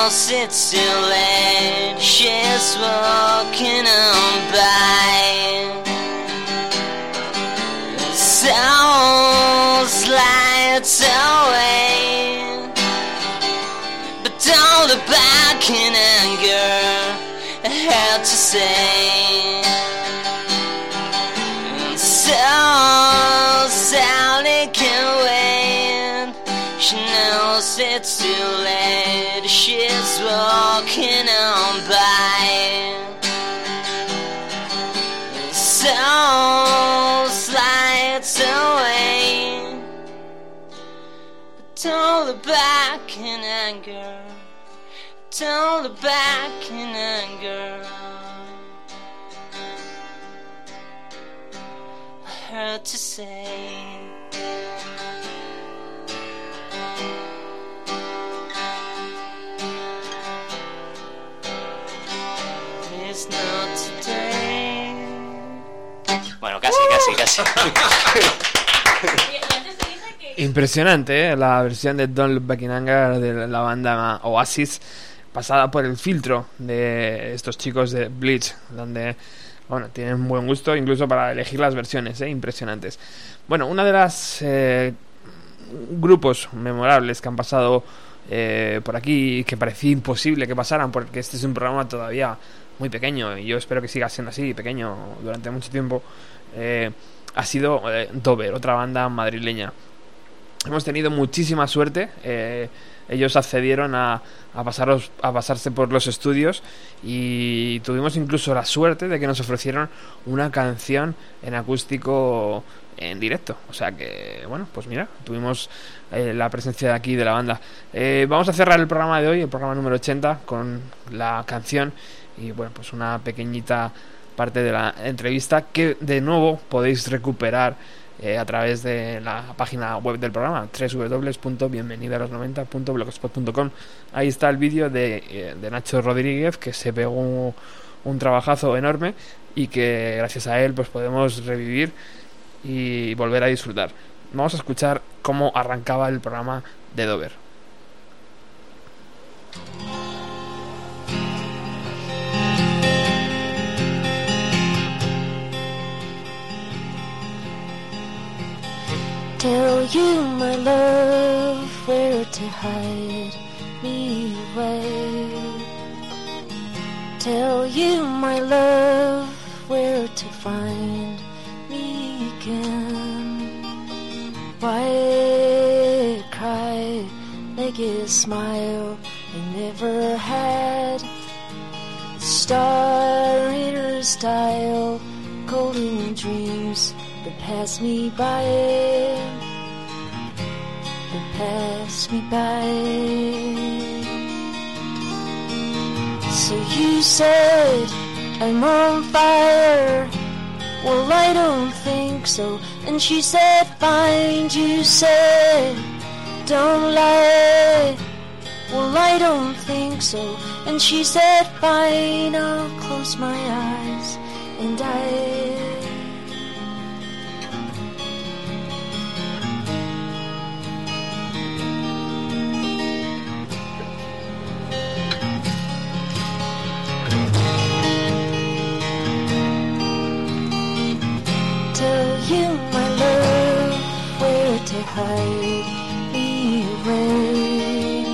all sit still and she's walking on by. Sounds lights away, but don't look back in anger I had to say. It's too late. She's walking on by. So slides away. Don't look back in anger. Don't look back in anger. I heard to say. Bueno, casi, casi, casi. (laughs) Impresionante, ¿eh? La versión de Don't Look Back in Anger de la banda Oasis, pasada por el filtro de estos chicos de Bleach, donde, bueno, tienen buen gusto incluso para elegir las versiones, ¿eh? Impresionantes. Bueno, una de las eh, grupos memorables que han pasado eh, por aquí, que parecía imposible que pasaran, porque este es un programa todavía muy pequeño, y yo espero que siga siendo así, pequeño durante mucho tiempo, eh, ha sido eh, Dover, otra banda madrileña. Hemos tenido muchísima suerte. eh, ellos accedieron a, pasaros, a pasarse por los estudios y tuvimos incluso la suerte de que nos ofrecieron una canción en acústico en directo. O sea que, bueno, pues mira, tuvimos eh, la presencia de aquí de la banda. Eh, vamos a cerrar el programa de hoy, el programa número 80, con la canción y, bueno, pues una pequeñita parte de la entrevista que de nuevo podéis recuperar eh, a través de la página web del programa www.bienvenidalos90.blogspot.com ahí está el vídeo de, eh, de Nacho Rodríguez que se pegó un, un trabajazo enorme y que gracias a él pues podemos revivir y volver a disfrutar. Vamos a escuchar cómo arrancaba el programa de Dover Tell you, my love, where to hide me away. Tell you, my love, where to find me again. Why cry, make a smile I never had star her style, golden dreams that pass me by, that pass me by. So you said I'm on fire. Well, I don't think so. And she said, Find you said, Don't lie. Well, I don't think so. And she said, Fine, I'll close my eyes and die. You, my love, where to hide me away.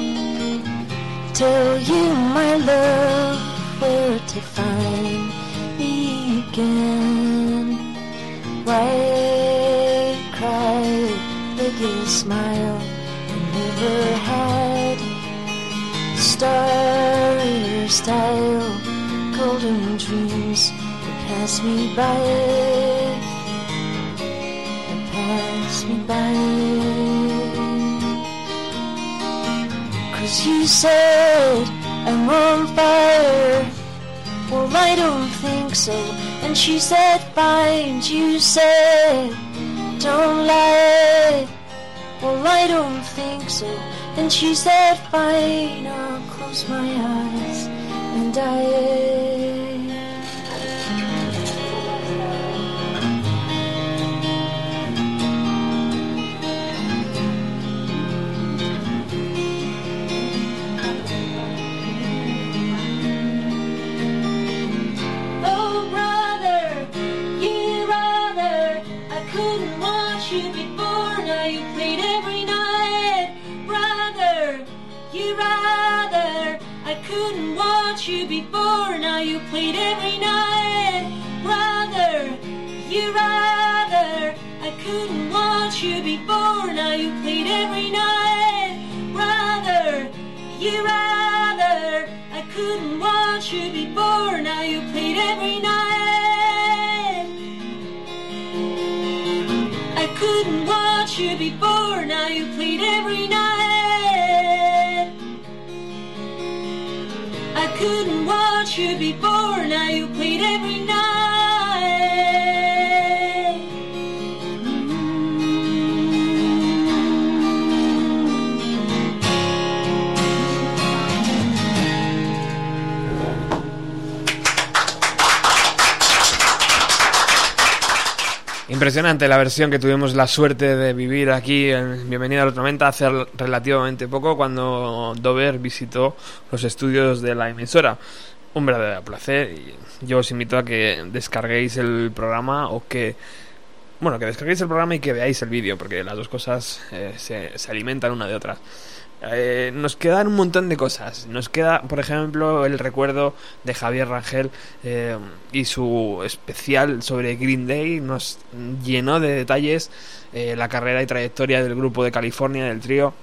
Tell you, my love, where to find me again. Why cry, make you smile, I never had star in your style, golden dreams that pass me by Cause you said I'm on fire. Well, I don't think so. And she said, Fine. You said, Don't lie. Well, I don't think so. And she said, Fine. I'll close my eyes and die. Couldn't watch you before. Now you played every night. Brother, you brother, I couldn't watch you before. Now you played every night. Brother, you brother, I couldn't watch you before. Now you played every night. I couldn't watch you before. Now you played every night. Couldn't watch you before. Now you played every night. Impresionante la versión que tuvimos la suerte de vivir aquí en Bienvenida al 90 hace relativamente poco cuando Dover visitó los estudios de la emisora. Un verdadero placer y yo os invito a que descarguéis el programa o que bueno, que descarguéis el programa y que veáis el vídeo porque las dos cosas eh, se, se alimentan una de otra. Eh, nos quedan un montón de cosas. Nos queda, por ejemplo, el recuerdo de Javier Rangel eh, y su especial sobre Green Day. Nos llenó de detalles eh, la carrera y trayectoria del grupo de California, del trío.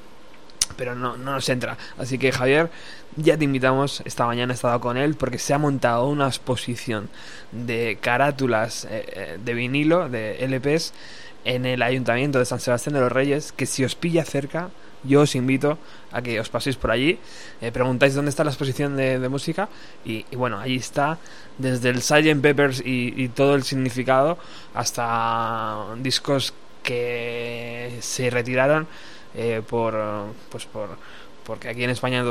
Pero no, no nos entra. Así que Javier, ya te invitamos. Esta mañana he estado con él porque se ha montado una exposición de carátulas eh, de vinilo, de LPs, en el Ayuntamiento de San Sebastián de los Reyes. Que si os pilla cerca, yo os invito a que os paséis por allí, eh, preguntáis dónde está la exposición de, música y, bueno, allí está desde el Sgt. Peppers y, y, todo el significado hasta discos que se retiraron eh, por, pues por porque aquí en España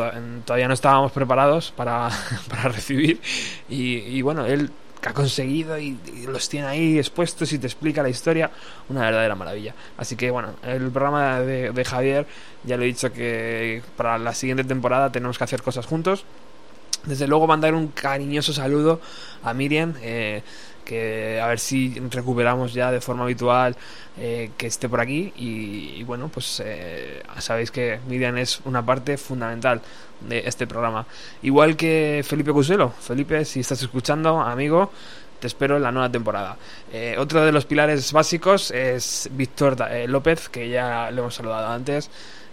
todavía no estábamos preparados para, (laughs) para recibir y, y bueno, él que ha conseguido y, los tiene ahí expuestos y te explica la historia, una verdadera maravilla. Así que bueno, el programa de, de Javier, ya lo he dicho que para la siguiente temporada tenemos que hacer cosas juntos. Desde luego mandar un cariñoso saludo a Miriam, eh, que a ver si recuperamos ya de forma habitual eh, que esté por aquí y, bueno pues eh, sabéis que Miriam es una parte fundamental de este programa igual que Felipe Cuselo Felipe si estás escuchando amigo te espero en la nueva temporada. Eh, otro de los pilares básicos es Víctor López, que ya le hemos saludado antes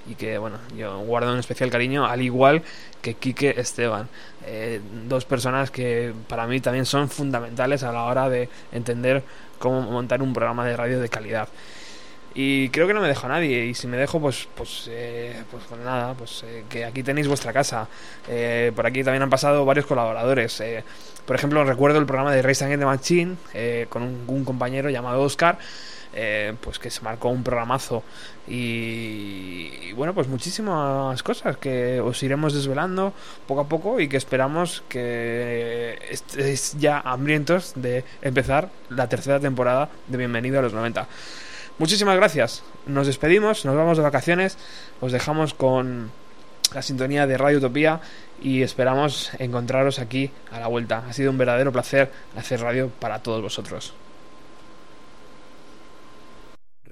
y que bueno, yo guardo un especial cariño, al igual que Quique Esteban. Eh, dos personas que para mí también son fundamentales a la hora de entender cómo montar un programa de radio de calidad. Y creo que no me dejo a nadie. Y si me dejo, pues pues, eh, pues, pues nada, pues eh, que aquí tenéis vuestra casa. Eh, por aquí también han pasado varios colaboradores. Eh, por ejemplo, recuerdo el programa de Race Against the Machine eh, con un, un compañero llamado Oscar. Eh, pues que se marcó un programazo y, y bueno pues muchísimas cosas que os iremos desvelando poco a poco y que esperamos que estéis ya hambrientos de empezar la tercera temporada de Bienvenido a los 90 Muchísimas gracias. Nos despedimos, nos vamos de vacaciones, os dejamos con la sintonía de Radio Utopía y esperamos encontraros aquí a la vuelta. Ha sido un verdadero placer hacer radio para todos vosotros.